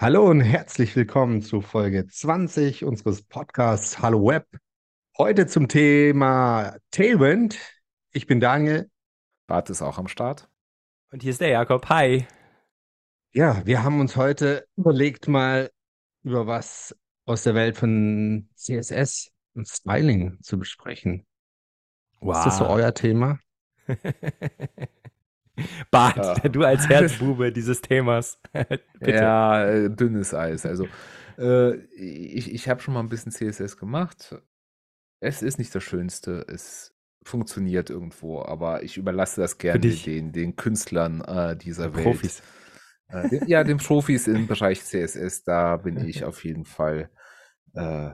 Hallo und herzlich willkommen zu Folge 20 unseres Podcasts Hallo Web. Heute zum Thema Tailwind. Ich bin Daniel. Bart ist auch am Start. Und hier ist der Jakob. Hi. Ja, wir haben uns heute überlegt, mal über was aus der Welt von CSS und Styling zu besprechen. Wow. Ist das so euer Thema? Bart, ja. du als Herzbube dieses Themas. ja, äh, dünnes Eis. Also, äh, ich, ich habe schon mal ein bisschen CSS gemacht. Es ist nicht das Schönste. Es funktioniert irgendwo, aber ich überlasse das gerne den, den Künstlern äh, dieser Welt. Profis. Äh, den, ja, den Profis im Bereich CSS, da bin ich auf jeden Fall äh,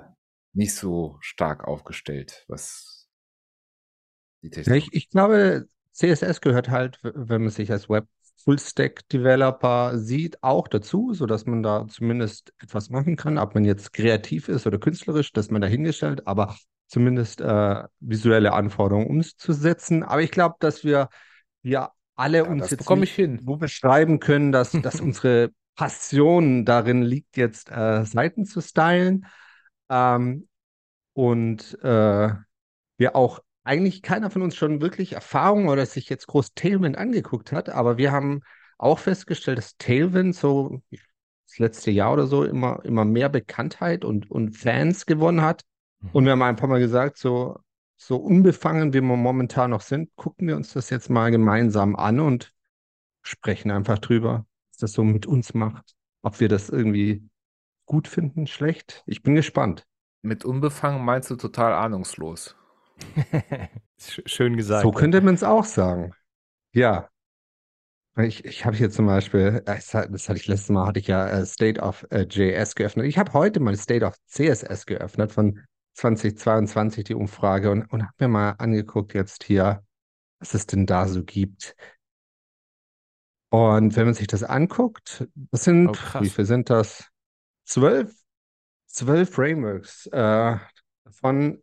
nicht so stark aufgestellt, was die Technik. Ich, ich glaube, CSS gehört halt, wenn man sich als Web Full-Stack Developer sieht, auch dazu, sodass man da zumindest etwas machen kann, ob man jetzt kreativ ist oder künstlerisch, dass man dahingestellt, aber zumindest äh, visuelle Anforderungen umzusetzen. Aber ich glaube, dass wir, wir alle ja, uns jetzt wo beschreiben können, dass, dass unsere Passion darin liegt, jetzt äh, Seiten zu stylen. Ähm, und äh, wir auch eigentlich keiner von uns schon wirklich Erfahrung oder sich jetzt groß Tailwind angeguckt hat, aber wir haben auch festgestellt, dass Tailwind so das letzte Jahr oder so immer, immer mehr Bekanntheit und, und Fans gewonnen hat. Mhm. Und wir haben ein paar Mal gesagt, so, so unbefangen, wie wir momentan noch sind, gucken wir uns das jetzt mal gemeinsam an und sprechen einfach drüber, was das so mit uns macht. Ob wir das irgendwie gut finden, schlecht. Ich bin gespannt. Mit unbefangen meinst du total ahnungslos? Schön gesagt. So könnte man es auch sagen. Ja. Ich, ich habe hier zum Beispiel, das hatte ich letztes Mal, hatte ich ja äh, State of äh, JS geöffnet. Ich habe heute mal State of CSS geöffnet von 2022, die Umfrage, und, und habe mir mal angeguckt jetzt hier, was es denn da so gibt. Und wenn man sich das anguckt, das sind, oh, wie viel sind das? Zwölf, zwölf Frameworks. Äh, davon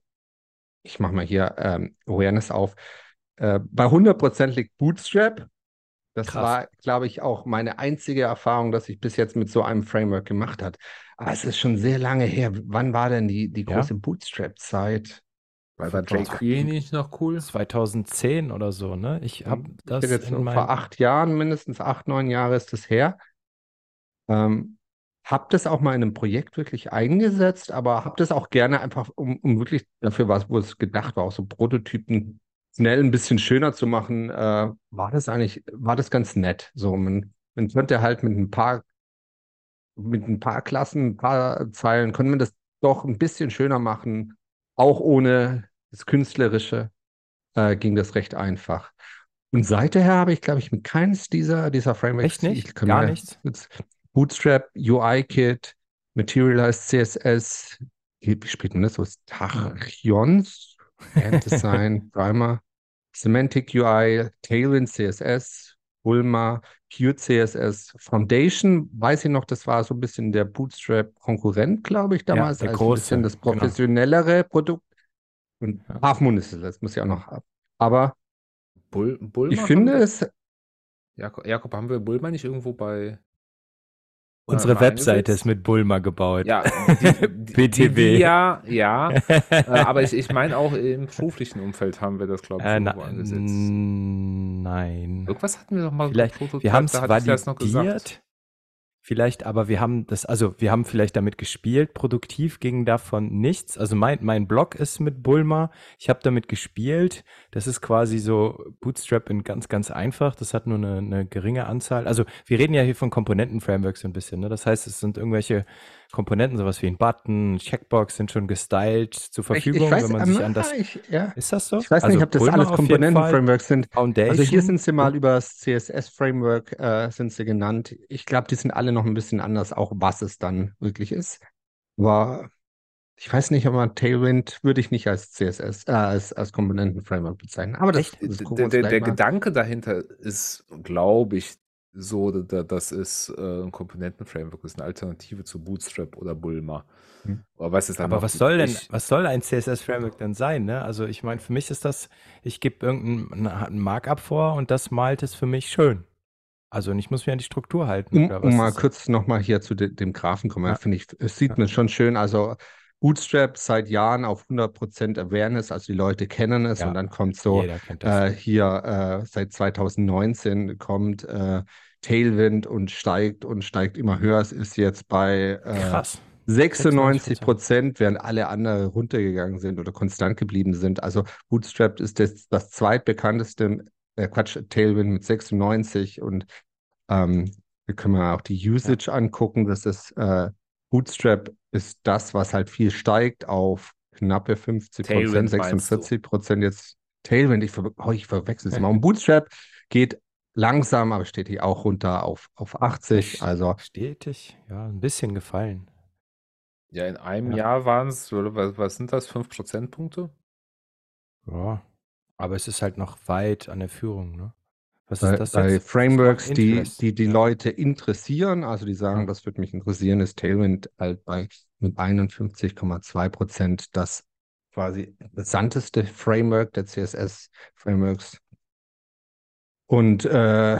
ich mache mal hier ähm, Awareness auf. Äh, bei 100% liegt Bootstrap. Das Krass. war, glaube ich, auch meine einzige Erfahrung, dass ich bis jetzt mit so einem Framework gemacht habe. Aber es ist schon sehr lange her. Wann war denn die, die große ja? Bootstrap-Zeit? War da jQuery nicht noch cool? 2010 oder so, ne? Ich habe das. Jetzt in vor acht Jahren, mindestens acht, neun Jahre ist das her. Ähm, habe das auch mal in einem Projekt wirklich eingesetzt, aber habe das auch gerne einfach, um, um wirklich dafür was, wo es gedacht war, auch so Prototypen schnell ein bisschen schöner zu machen, äh, war das eigentlich, war das ganz nett. So, man, man könnte halt mit ein paar, mit ein paar Klassen, ein paar Zeilen, könnte man das doch ein bisschen schöner machen, auch ohne das Künstlerische äh, ging das recht einfach. Und seither habe ich, glaube ich, mit keines dieser, dieser Frameworks. Echt nicht? Gar nichts? Bootstrap, UI-Kit, Materialized CSS, wie spielt man das so? Tachyons, Design, Primer, Semantic UI, Tailwind CSS, Bulma, Pure CSS, Foundation, weiß ich noch, das war so ein bisschen der Bootstrap-Konkurrent, glaube ich, damals. Ja, also große, ein bisschen das genau. professionellere genau. Produkt. Und ja. Half Moon ist es, das muss ich auch noch haben. Aber Bull, Bulma ich finde es. Jakob, Jakob, haben wir Bulma nicht irgendwo bei Unsere Webseite ist mit Bulma gebaut. Ja, BTW. ja, ja. äh, aber ich, ich meine auch im beruflichen Umfeld haben wir das, glaube ich, äh, na, angesetzt. Nein. Irgendwas hatten wir doch mal Vielleicht, Wir haben es validiert. Vielleicht, aber wir haben das, also wir haben vielleicht damit gespielt. Produktiv ging davon nichts. Also mein, mein Blog ist mit Bulma. Ich habe damit gespielt. Das ist quasi so Bootstrap in ganz, ganz einfach. Das hat nur eine, eine geringe Anzahl. Also wir reden ja hier von Komponenten-Frameworks ein bisschen. Ne? Das heißt, es sind irgendwelche Komponenten, sowas wie ein Button, Checkbox sind schon gestylt zur Verfügung, ich, ich weiß, wenn man sich an das. Ich, ja. Ist das so? Ich weiß also nicht, ob das Bulma alles Komponenten-Frameworks sind. Foundation. Also hier sind sie mal über das CSS-Framework äh, sind sie genannt. Ich glaube, die sind alle noch ein bisschen anders, auch was es dann wirklich ist. Aber ich weiß nicht, ob man Tailwind würde ich nicht als CSS, äh, als, als Komponenten-Framework bezeichnen. Aber das, das der, der, der Gedanke dahinter ist, glaube ich, so, das ist äh, ein Komponenten-Framework, das ist eine Alternative zu Bootstrap oder Bulma. Hm. Aber was, ist dann Aber was soll denn, was soll ein CSS-Framework denn sein? Ne? Also ich meine, für mich ist das, ich gebe irgendein Markup vor und das malt es für mich schön. Also ich muss mich an die Struktur halten. Um, um mal kurz nochmal hier zu de dem Graphen kommen, ja. finde ich, es sieht ja. man schon schön. Also Bootstrap seit Jahren auf 100% Awareness, also die Leute kennen es ja. und dann kommt so äh, hier äh, seit 2019 kommt äh, Tailwind und steigt und steigt immer höher. Es ist jetzt bei äh, Krass. 96 Prozent, während alle anderen runtergegangen sind oder konstant geblieben sind. Also Bootstrap ist das, das zweitbekannteste äh, Quatsch, Tailwind mit 96 und ähm, wir können mal auch die Usage ja. angucken. Das ist äh, Bootstrap ist das, was halt viel steigt auf knappe 50 Prozent, 46 Prozent jetzt Tailwind. Ich, ver oh, ich verwechsel es mal. Und Bootstrap geht langsam, aber steht hier auch runter auf, auf 80. Also stetig, ja, ein bisschen gefallen. Ja, in einem ja. Jahr waren es, was, was sind das, 5 Prozentpunkte? Ja, aber es ist halt noch weit an der Führung, ne? Was bei, ist das bei jetzt? Frameworks, die, die die ja. Leute interessieren, also die sagen, ja. das würde mich interessieren, ist Tailwind halt bei mit 51,2 Prozent das quasi interessanteste Framework der CSS-Frameworks. Und äh,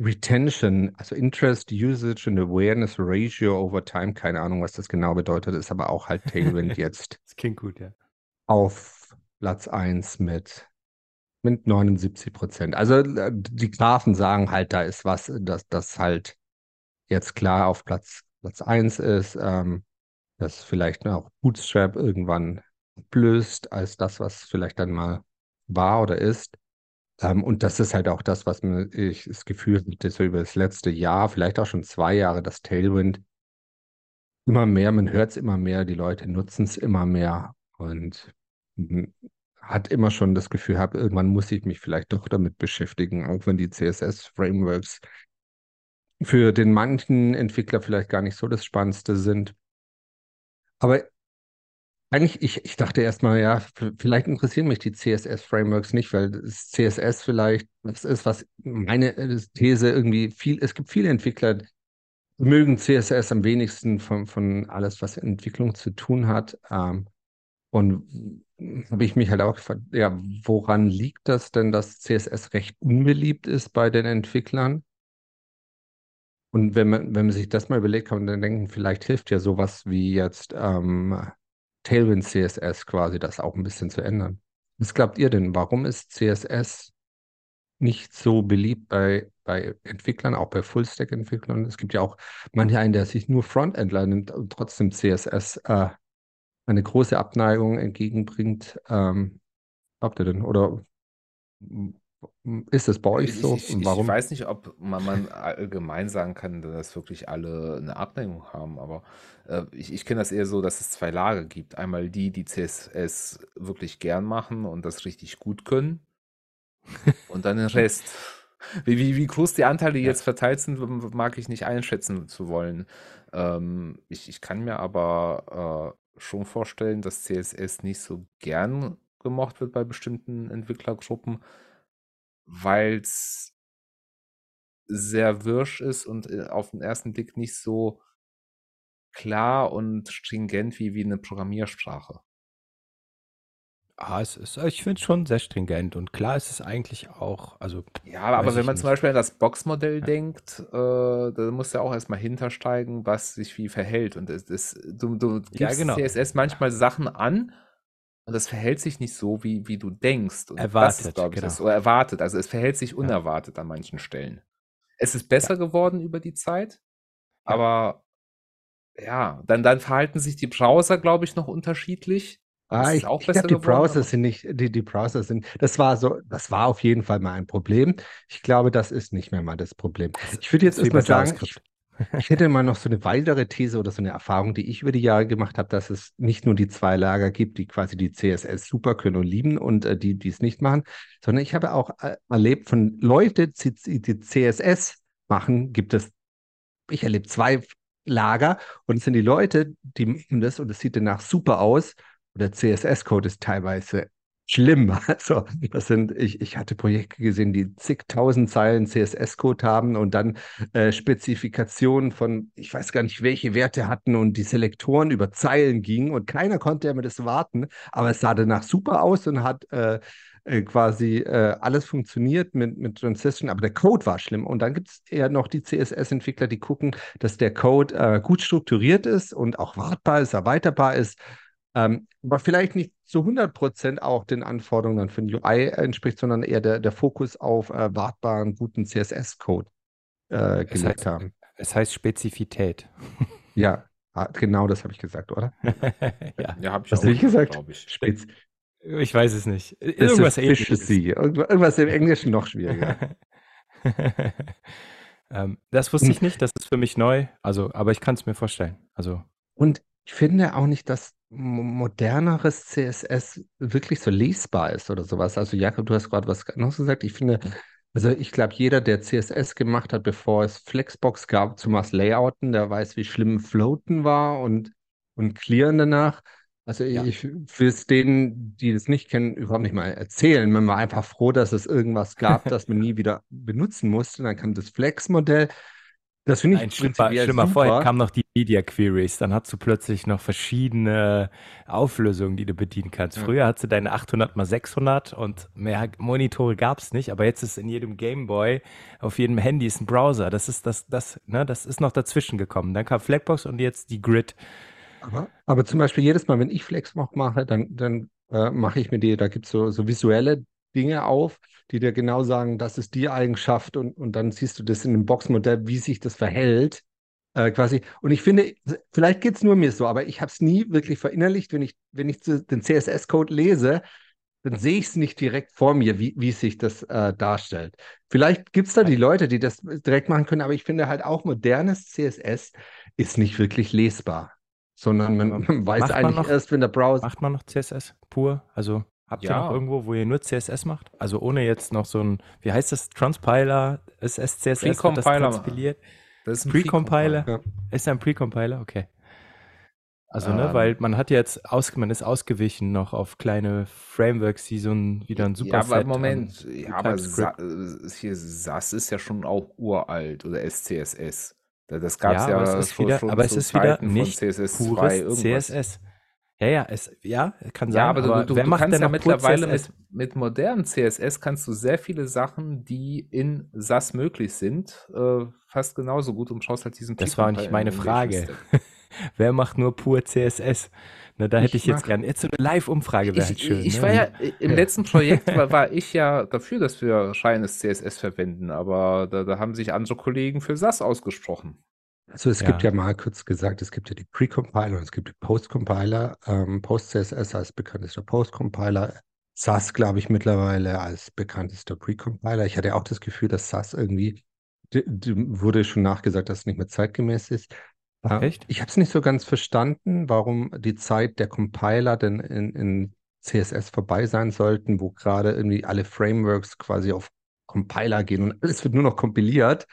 Retention, also Interest, Usage and Awareness Ratio over Time, keine Ahnung, was das genau bedeutet, ist aber auch halt Tailwind jetzt. das klingt gut, ja. Auf Platz 1 mit, mit 79 Prozent. Also äh, die Grafen sagen halt, da ist was, dass das halt jetzt klar auf Platz, Platz 1 ist, ähm, dass vielleicht auch Bootstrap irgendwann blößt als das, was vielleicht dann mal war oder ist. Ähm, und das ist halt auch das, was mir ich das Gefühl hatte, so über das letzte Jahr, vielleicht auch schon zwei Jahre, das Tailwind immer mehr, man hört es immer mehr, die Leute nutzen es immer mehr. Und hat immer schon das Gefühl gehabt, irgendwann muss ich mich vielleicht doch damit beschäftigen, auch wenn die CSS-Frameworks für den manchen Entwickler vielleicht gar nicht so das Spannendste sind. Aber eigentlich, ich, ich dachte erstmal, ja, vielleicht interessieren mich die CSS-Frameworks nicht, weil das CSS vielleicht das ist, was meine äh, These irgendwie viel, es gibt viele Entwickler, mögen CSS am wenigsten von, von alles, was Entwicklung zu tun hat. Ähm, und habe ich mich halt auch gefragt, ja, woran liegt das denn, dass CSS recht unbeliebt ist bei den Entwicklern? Und wenn man, wenn man sich das mal überlegt, kann man dann denken, vielleicht hilft ja sowas wie jetzt ähm, Tailwind CSS quasi, das auch ein bisschen zu ändern. Was glaubt ihr denn? Warum ist CSS nicht so beliebt bei, bei Entwicklern, auch bei Full-Stack-Entwicklern? Es gibt ja auch manche einen, der sich nur Frontendler nimmt und trotzdem CSS äh, eine große Abneigung entgegenbringt. Ähm, habt ihr denn? Oder ist es bei euch so? Ich, ich, Warum? ich weiß nicht, ob man, man, allgemein sagen kann, dass wirklich alle eine Abneigung haben, aber äh, ich, ich kenne das eher so, dass es zwei Lager gibt. Einmal die, die CSS wirklich gern machen und das richtig gut können und dann den Rest. Wie, wie, wie groß die Anteile ja. jetzt verteilt sind, mag ich nicht einschätzen zu wollen. Ähm, ich, ich kann mir aber äh, schon vorstellen, dass CSS nicht so gern gemocht wird bei bestimmten Entwicklergruppen, weil es sehr wirsch ist und äh, auf den ersten Blick nicht so klar und stringent wie, wie eine Programmiersprache. Ah, es ist, ich finde es schon sehr stringent und klar ist es eigentlich auch. Also, ja, aber wenn man nicht. zum Beispiel an das Boxmodell ja. denkt, äh, da muss ja auch erstmal hintersteigen, was sich wie verhält. Und es, es, du, du gibst ja, genau. CSS manchmal Sachen an und das verhält sich nicht so, wie, wie du denkst. Und erwartet, ist, ich, genau. ist, oder erwartet. Also es verhält sich unerwartet ja. an manchen Stellen. Es ist besser geworden über die Zeit, aber ja, dann, dann verhalten sich die Browser, glaube ich, noch unterschiedlich. Ah, ich, ich glaube, die Browser sind nicht, die, die Browser sind, das war so, das war auf jeden Fall mal ein Problem. Ich glaube, das ist nicht mehr mal das Problem. Ich würde jetzt erstmal sagen, ich, ich, hätte mal noch so eine weitere These oder so eine Erfahrung, die ich über die Jahre gemacht habe, dass es nicht nur die zwei Lager gibt, die quasi die CSS super können und lieben und äh, die, die es nicht machen, sondern ich habe auch äh, erlebt von Leuten, die, die CSS machen, gibt es, ich erlebe zwei Lager und es sind die Leute, die machen das und es sieht danach super aus oder CSS-Code ist teilweise schlimm. Also, das sind, ich, ich hatte Projekte gesehen, die zigtausend Zeilen CSS-Code haben und dann äh, Spezifikationen von, ich weiß gar nicht, welche Werte hatten und die Selektoren über Zeilen gingen und keiner konnte ja mir das warten, aber es sah danach super aus und hat äh, äh, quasi äh, alles funktioniert mit, mit Transition, aber der Code war schlimm. Und dann gibt es eher noch die CSS-Entwickler, die gucken, dass der Code äh, gut strukturiert ist und auch wartbar ist, erweiterbar ist, ähm, aber vielleicht nicht zu 100 Prozent auch den Anforderungen dann für den UI entspricht, sondern eher der, der Fokus auf äh, wartbaren, guten CSS-Code äh, gelegt heißt, haben. Es heißt Spezifität. Ja, ah, genau das habe ich gesagt, oder? ja, ja habe ich Was auch ich gesagt? Ich. Spez ich weiß es nicht. Irgendwas ähnliches. Irgendwas im Englischen noch schwieriger. ähm, das wusste ich nicht, das ist für mich neu. Also, aber ich kann es mir vorstellen. Also. Und ich finde auch nicht, dass moderneres CSS wirklich so lesbar ist oder sowas. Also Jakob, du hast gerade was anderes gesagt. Ich finde, also ich glaube, jeder, der CSS gemacht hat, bevor es Flexbox gab, zumal Layouten, der weiß, wie schlimm Floaten war und, und Clearen danach. Also ja. ich will es denen, die das nicht kennen, überhaupt nicht mal erzählen. Man war einfach froh, dass es irgendwas gab, das man nie wieder benutzen musste. Dann kam das Flex-Modell. Das finde ich Ein schlimmer, schlimmer vorher kamen noch die Media Queries. Dann hast du plötzlich noch verschiedene Auflösungen, die du bedienen kannst. Ja. Früher hattest du deine 800 x 600 und mehr Monitore gab es nicht. Aber jetzt ist in jedem Gameboy, auf jedem Handy ist ein Browser. Das ist das, das, ne, das ist noch dazwischen gekommen. Dann kam Flagbox und jetzt die Grid. Aber, aber zum Beispiel jedes Mal, wenn ich Flexbox mache, dann, dann äh, mache ich mir die, da gibt es so, so visuelle Dinge auf, die dir genau sagen, das ist die Eigenschaft und, und dann siehst du das in dem Boxmodell, wie sich das verhält. Äh, quasi. Und ich finde, vielleicht geht es nur mir so, aber ich habe es nie wirklich verinnerlicht, wenn ich, wenn ich den CSS-Code lese, dann sehe ich es nicht direkt vor mir, wie, wie sich das äh, darstellt. Vielleicht gibt es da die Leute, die das direkt machen können, aber ich finde halt auch modernes CSS ist nicht wirklich lesbar, sondern man, man weiß macht eigentlich man noch, erst, wenn der Browser. Macht man noch CSS pur? Also Habt ihr noch irgendwo, wo ihr nur CSS macht? Also ohne jetzt noch so ein, wie heißt das, Transpiler, SSCSS, das transpiliert? Das ist ein Pre-Compiler. Pre ja. Ist ein Pre-Compiler? Okay. Also, ne, ähm, ne, weil man hat jetzt aus, man ist ausgewichen noch auf kleine Frameworks, die so ein, wieder ein super Ja, aber Moment, ja, aber Sa hier SAS ist ja schon auch uralt oder SCSS. Das gab es ja, ja aber es ist wieder, aber es ist wieder nicht CSS pures CSS. Ja, ja, es, ja, kann sein. Ja, aber, aber du, du, du kannst ja mittlerweile mit, mit modernen CSS kannst du sehr viele Sachen, die in SAS möglich sind, äh, fast genauso gut und schaust halt diesen Das war nicht meine Frage. wer macht nur pur CSS? Na, da hätte ich, ich jetzt gerne. Jetzt so eine Live-Umfrage wäre halt schön. Ich ne? war ja, im letzten Projekt war, war, ich ja dafür, dass wir scheines CSS verwenden, aber da, da haben sich andere Kollegen für SAS ausgesprochen. Also es ja. gibt ja mal kurz gesagt, es gibt ja die Pre-Compiler und es gibt die Post-Compiler. Ähm, Post-CSS als bekanntester Post-Compiler. SAS, glaube ich, mittlerweile als bekanntester Pre-Compiler. Ich hatte auch das Gefühl, dass SAS irgendwie, wurde schon nachgesagt, dass es nicht mehr zeitgemäß ist. Äh, Echt? Ich habe es nicht so ganz verstanden, warum die Zeit der Compiler denn in, in CSS vorbei sein sollten, wo gerade irgendwie alle Frameworks quasi auf Compiler gehen und alles wird nur noch kompiliert.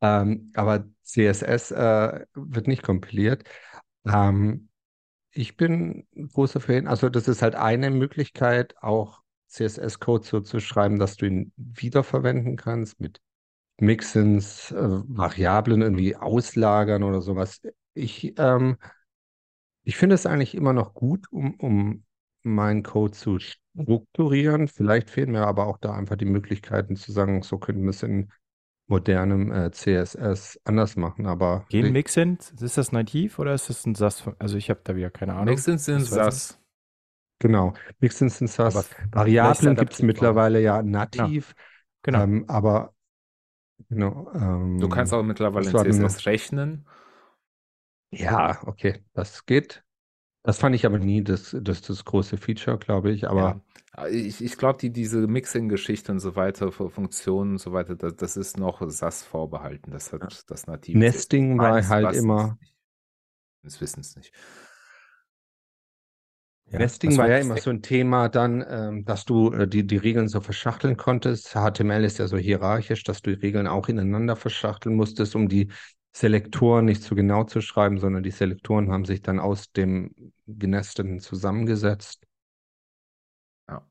Ähm, aber CSS äh, wird nicht kompiliert. Ähm, ich bin großer Fan, also das ist halt eine Möglichkeit, auch CSS-Code so zu schreiben, dass du ihn wiederverwenden kannst mit Mixins, äh, Variablen irgendwie auslagern oder sowas. Ich, ähm, ich finde es eigentlich immer noch gut, um, um meinen Code zu strukturieren. Vielleicht fehlen mir aber auch da einfach die Möglichkeiten zu sagen, so könnten wir es in modernem äh, CSS anders machen, aber. Gehen Mixins, ist das nativ oder ist das ein SAS? Also ich habe da wieder keine Ahnung. Mixins sind SAS. Genau, Mixins sind SAS. Aber Variablen gibt es mittlerweile ja nativ. Ja, genau. Ähm, aber genau. Ähm, du kannst auch mittlerweile in CSS rechnen. Ja, okay, das geht. Das fand ich aber nie das, das, das große Feature, glaube ich. Aber ja. ich, ich glaube, die, diese Mixing-Geschichte und so weiter, Funktionen und so weiter, das, das ist noch SAS vorbehalten. Das hat ja. das native. Nesting war halt immer. Das wissen es nicht. Ja, Nesting war ja immer so ein Thema dann, ähm, dass du äh, die, die Regeln so verschachteln konntest. HTML ist ja so hierarchisch, dass du die Regeln auch ineinander verschachteln musstest, um die Selektoren nicht zu genau zu schreiben, sondern die Selektoren haben sich dann aus dem Genesteten zusammengesetzt. Ja.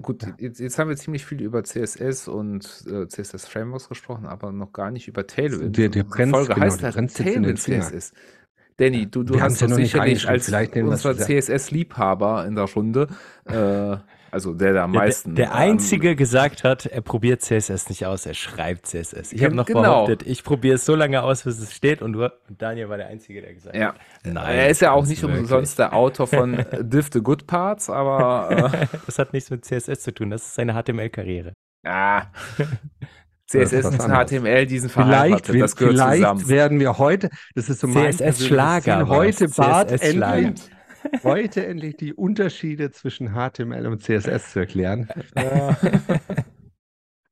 Gut, ja. Jetzt, jetzt, haben wir ziemlich viel über CSS und äh, CSS Frameworks gesprochen, aber noch gar nicht über Tailwind. Der, der Brenz, Folge genau, heißt ja Tailwind CSS. Danny, du, du hast ja sicherlich als unser CSS-Liebhaber in der Runde äh, Also der, der am meisten. Der, der, der Einzige ähm, gesagt hat, er probiert CSS nicht aus, er schreibt CSS. Ich habe noch genau. behauptet, ich probiere es so lange aus, bis es steht und, du, Daniel war der Einzige, der gesagt ja. hat. Nein, er ist ja auch nicht wirklich. umsonst der Autor von Div the Good Parts, aber. Äh, das hat nichts mit CSS zu tun, das ist seine HTML-Karriere. Ah. CSS und HTML, diesen vielleicht, das gehört vielleicht zusammen. werden wir heute, das ist so mein CSS-Schlager. Heute Bart endlich, heute endlich die Unterschiede zwischen HTML und CSS zu erklären.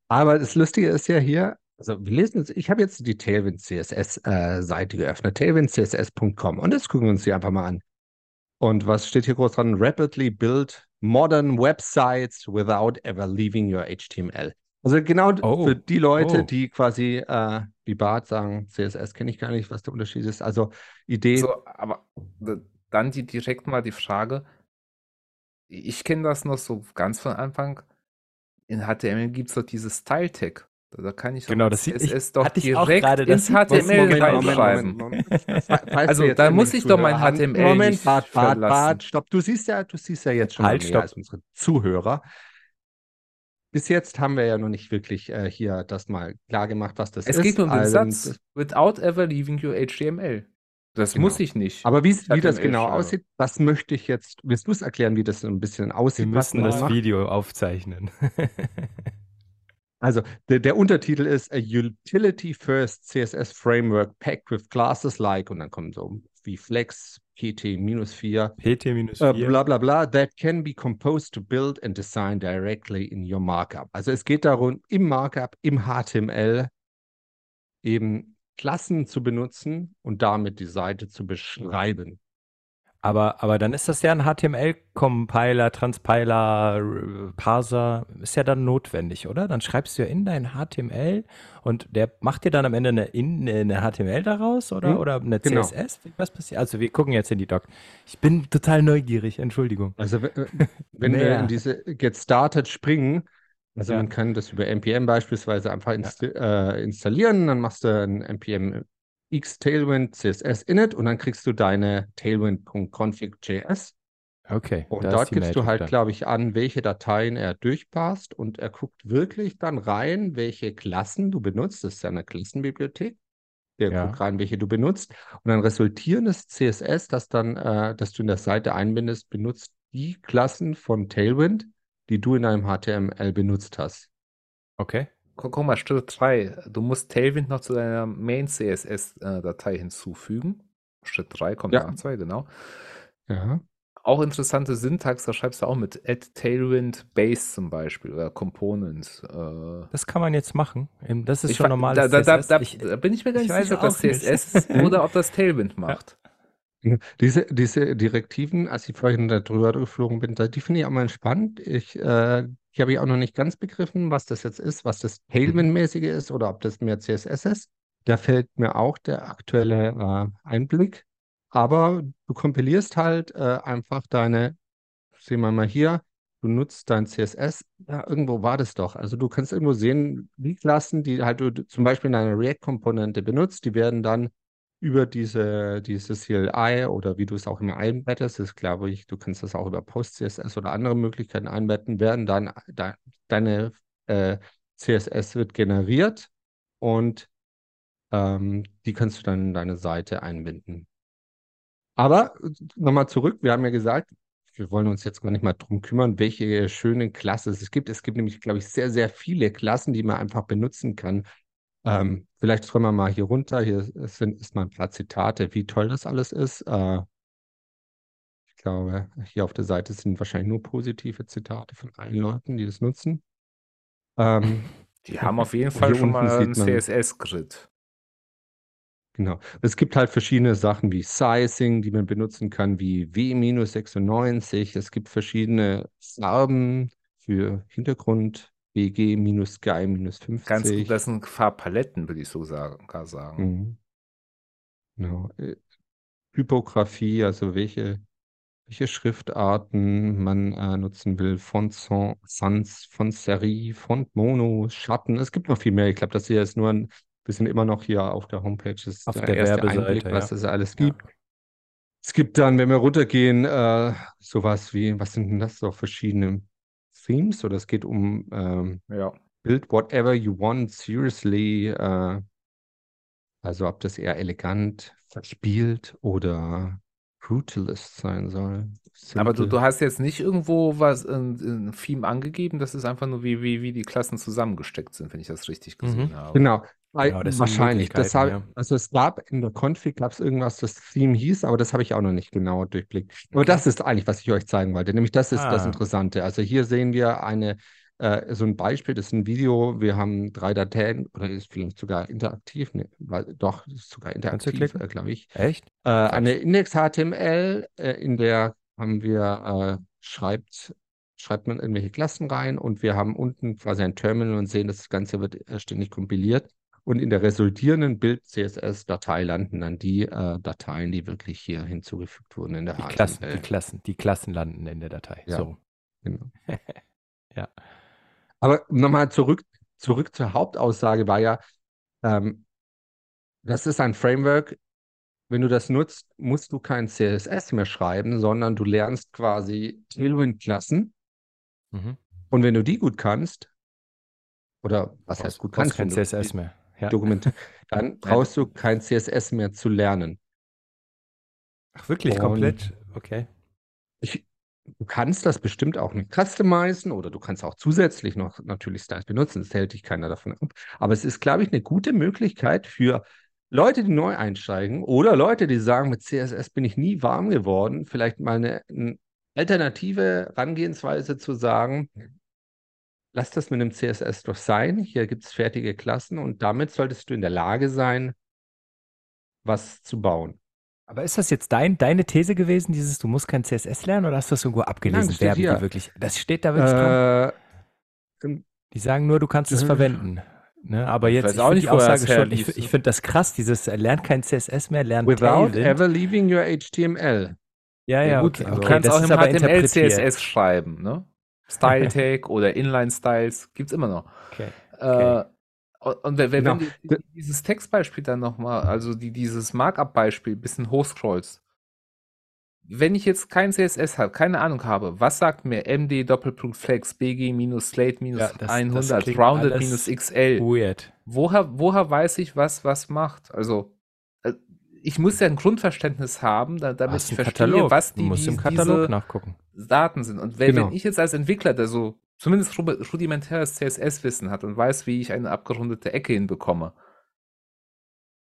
Aber das Lustige ist ja hier, also wir lesen jetzt, ich habe jetzt die Tailwind CSS-Seite äh, geöffnet, tailwindcss.com und das gucken wir uns hier einfach mal an. Und was steht hier groß dran? Rapidly build modern websites without ever leaving your HTML. Also genau oh. für die Leute, oh. die quasi äh, wie Bart sagen, CSS kenne ich gar nicht, was der Unterschied ist. Also Idee. So, aber dann die, direkt mal die Frage. Ich kenne das noch so ganz von Anfang. In HTML gibt es doch dieses Style-Tag. Da kann ich genau, das CSS ich, doch direkt grade, ins HTML reinschreiben. also da muss ich doch mein HTML Moment, nicht Bart, Bart, Bart, stopp. Du siehst ja, du siehst ja jetzt schon halt, mehr als unsere Zuhörer bis jetzt haben wir ja noch nicht wirklich äh, hier das mal klar gemacht, was das es ist. Es geht um den also, Satz, without ever leaving your HTML. Das genau. muss ich nicht. Aber wie, wie das genau schreibe. aussieht, das möchte ich jetzt, willst du es erklären, wie das so ein bisschen aussieht? Wir müssen das macht? Video aufzeichnen. also der, der, Untertitel ist A Utility First CSS Framework Packed with Classes Like und dann kommen so wie Flex, PT-4, PT-4, äh, bla bla bla, that can be composed to build and design directly in your Markup. Also es geht darum, im Markup, im HTML eben Klassen zu benutzen und damit die Seite zu beschreiben. Aber, aber dann ist das ja ein HTML-Compiler, Transpiler, Parser, ist ja dann notwendig, oder? Dann schreibst du ja in dein HTML und der macht dir dann am Ende eine, in, eine HTML daraus oder, hm, oder eine genau. CSS? Was passiert? Also wir gucken jetzt in die Doc. Ich bin total neugierig, Entschuldigung. Also wenn wir in diese Get Started springen, also ja. man kann das über npm beispielsweise einfach inst ja. äh, installieren, dann machst du ein npm x Tailwind CSS init und dann kriegst du deine tailwind.config.js. Okay. Und dort gibst du halt, glaube ich, an, welche Dateien er durchpasst und er guckt wirklich dann rein, welche Klassen du benutzt. Das ist ja eine Klassenbibliothek. Der ja. guckt rein, welche du benutzt. Und dann resultierendes CSS, das dann, äh, das du in der Seite einbindest, benutzt die Klassen von Tailwind, die du in deinem HTML benutzt hast. Okay guck mal, Schritt 3. Du musst Tailwind noch zu deiner Main CSS-Datei äh, hinzufügen. Schritt 3 kommt ja. nach 2, genau. Ja. Auch interessante Syntax, da schreibst du auch mit add Tailwind Base zum Beispiel oder Components. Äh. Das kann man jetzt machen. Das ist ich schon normal. Da, da, da, da, bin ich mir gar nicht sicher, ob das CSS ist oder ob das Tailwind macht. Ja. Diese, diese Direktiven, als ich vorhin darüber geflogen bin, die finde ich auch mal spannend. Ich, äh, ich habe ja auch noch nicht ganz begriffen, was das jetzt ist, was das Tailwind-mäßige ist oder ob das mehr CSS ist. Da fällt mir auch der aktuelle äh, Einblick. Aber du kompilierst halt äh, einfach deine, sehen wir mal hier, du nutzt dein CSS. Ja, irgendwo war das doch. Also du kannst irgendwo sehen, die Klassen, die halt du zum Beispiel in einer React-Komponente benutzt, die werden dann über diese, diese CLI oder wie du es auch immer einbettest, ist glaube ich, du kannst das auch über PostCSS oder andere Möglichkeiten einbetten, werden dann de, deine äh, CSS wird generiert und ähm, die kannst du dann in deine Seite einbinden. Aber nochmal zurück, wir haben ja gesagt, wir wollen uns jetzt gar nicht mal drum kümmern, welche schönen Klassen es gibt. Es gibt nämlich, glaube ich, sehr, sehr viele Klassen, die man einfach benutzen kann, ähm, vielleicht scrollen wir mal hier runter. Hier sind, ist mal ein paar Zitate, wie toll das alles ist. Äh, ich glaube, hier auf der Seite sind wahrscheinlich nur positive Zitate von allen Leuten, die das nutzen. Ähm, die haben auf jeden Fall schon mal einen CSS-Grid. Genau. Es gibt halt verschiedene Sachen wie Sizing, die man benutzen kann, wie W-96. Es gibt verschiedene Farben für Hintergrund, BG-Sky-50. Ganz gut, das sind Farbpaletten, würde ich so sagen, gar sagen. Mhm. Genau. Äh, Typografie, also welche, welche Schriftarten man äh, nutzen will, Font Sans, Font Serif, Font Mono, Schatten. Es gibt noch viel mehr. Ich glaube, das hier ist nur ein bisschen immer noch hier auf der Homepage. Das ist auf der, der erste Einblick, ja. was es alles gibt. Ja. Es gibt dann, wenn wir runtergehen, äh, sowas wie, was sind denn das so verschiedene Themes oder es geht um ähm, Ja. Build whatever you want, seriously. Äh, also ob das eher elegant, verspielt oder brutalist sein soll. Aber du, du hast jetzt nicht irgendwo was, ein, ein Theme angegeben, das ist einfach nur, wie, wie, wie die Klassen zusammengesteckt sind, wenn ich das richtig gesehen Mhm. habe. Genau. Genau, das Wahrscheinlich. Das hab, ja. also es gab in der Config gab es irgendwas, das Theme hieß, aber das habe ich auch noch nicht genau durchblickt. Aber das ist eigentlich, was ich euch zeigen wollte. Nämlich das ist das Ah. Interessante. Also hier sehen wir eine, äh, so ein Beispiel, das ist ein Video. Wir haben drei Dateien oder ist vielleicht sogar interaktiv. Nee, weil, doch, ist sogar interaktiv, äh, glaube ich. Echt? Äh, eine Index-HTML, äh, in der haben wir, äh, schreibt, schreibt man irgendwelche Klassen rein und wir haben unten quasi ein Terminal und sehen, das Ganze wird äh, ständig kompiliert. Und in der resultierenden Bild-CSS-Datei landen dann die äh, Dateien, die wirklich hier hinzugefügt wurden in der Die Klassen, die. Klassen, die Klassen landen in der Datei. Ja. So. Genau. Ja. Aber nochmal zurück, zurück zur Hauptaussage war ja, ähm, das ist ein Framework. Wenn du das nutzt, musst du kein CSS mehr schreiben, sondern du lernst quasi Tailwind-Klassen. Mhm. Und wenn du die gut kannst, oder was heißt gut kannst, kein du CSS die mehr. Ja. Dokumente, dann brauchst du kein CSS mehr zu lernen. Ach, wirklich Und- komplett? Okay. Ich, du kannst das bestimmt auch nicht customizen oder du kannst auch zusätzlich noch natürlich Styles benutzen. Das hält dich keiner davon ab. Aber es ist, glaube ich, eine gute Möglichkeit für Leute, die neu einsteigen oder Leute, die sagen, mit CSS bin ich nie warm geworden, vielleicht mal eine, eine alternative Herangehensweise zu sagen, lass das mit einem CSS doch sein. Hier gibt es fertige Klassen und damit solltest du in der Lage sein, was zu bauen. Aber ist das jetzt dein, deine These gewesen, dieses, du musst kein CSS lernen oder hast du das irgendwo abgelesen? das steht Werben hier. die wirklich? Das steht da wirklich. Äh, Die sagen nur, du kannst es Äh, verwenden. Ne? Aber Ich jetzt, weiß ich auch nicht, die Aussage schon, ich, ich finde das krass, dieses äh, lernt kein CSS mehr, lernt without Tailwind. ever leaving your HTML. Ja, ja, gut, okay. du okay. kannst das auch im HTML. CSS schreiben, ne? Style Tag oder Inline Styles gibt's immer noch. Okay. Äh, und und wenn, Genau. du dieses Textbeispiel dann nochmal, also die, dieses Markup-Beispiel, ein bisschen hochscrollst, wenn ich jetzt kein CSS habe, keine Ahnung habe, was sagt mir MD Doppelpunkt Flex BG minus Slate minus Ja, das- das 100 klingt Rounded minus XL? Weird. Woher, woher weiß ich, was was macht? Also ich muss ja ein Grundverständnis haben, da, damit ich verstehe, Katalog. was du die, musst die im Katalog nachgucken. Daten sind. Und wenn, Genau. wenn ich jetzt als Entwickler, der so zumindest rudi- rudimentäres CSS-Wissen hat und weiß, wie ich eine abgerundete Ecke hinbekomme,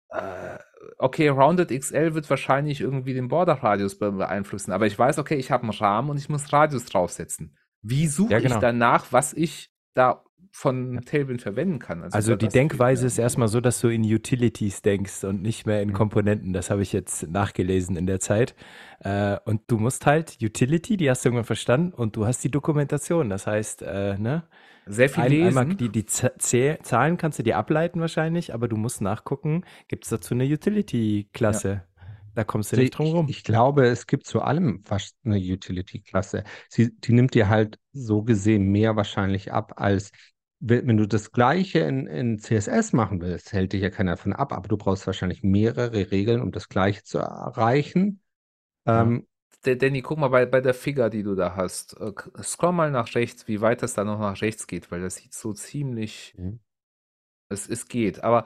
äh, okay, Rounded XL wird wahrscheinlich irgendwie den Border-Radius be- beeinflussen, aber ich weiß, okay, ich habe einen Rahmen und ich muss Radius draufsetzen. Wie suche Ja, ich genau. danach, was ich da von Tailwind verwenden kann? Also da- die Denkweise ist erstmal so, dass du in Utilities denkst und nicht mehr in Mhm. Komponenten. Das habe ich jetzt nachgelesen in der Zeit. Äh, und du musst halt Utility, die hast du irgendwann verstanden, und du hast die Dokumentation. Das heißt, äh, ne? sehr viel Ein, einmal lesen. die, die Zäh- Zahlen kannst du dir ableiten wahrscheinlich, aber du musst nachgucken, gibt es dazu eine Utility-Klasse? Da kommst du Also nicht drum rum. Ich, ich glaube, es gibt zu allem fast eine Utility-Klasse. Sie, die nimmt dir halt so gesehen mehr wahrscheinlich ab, als wenn, du das Gleiche in, in CSS machen willst, hält dich ja keiner davon ab, aber du brauchst wahrscheinlich mehrere Regeln, um das Gleiche zu erreichen. Ja. Ähm, Der Danny, guck mal bei, bei der Figur, die du da hast. Äh, scroll mal nach rechts, wie weit das da noch nach rechts geht, weil das sieht so ziemlich. Mhm. Es, es geht. Aber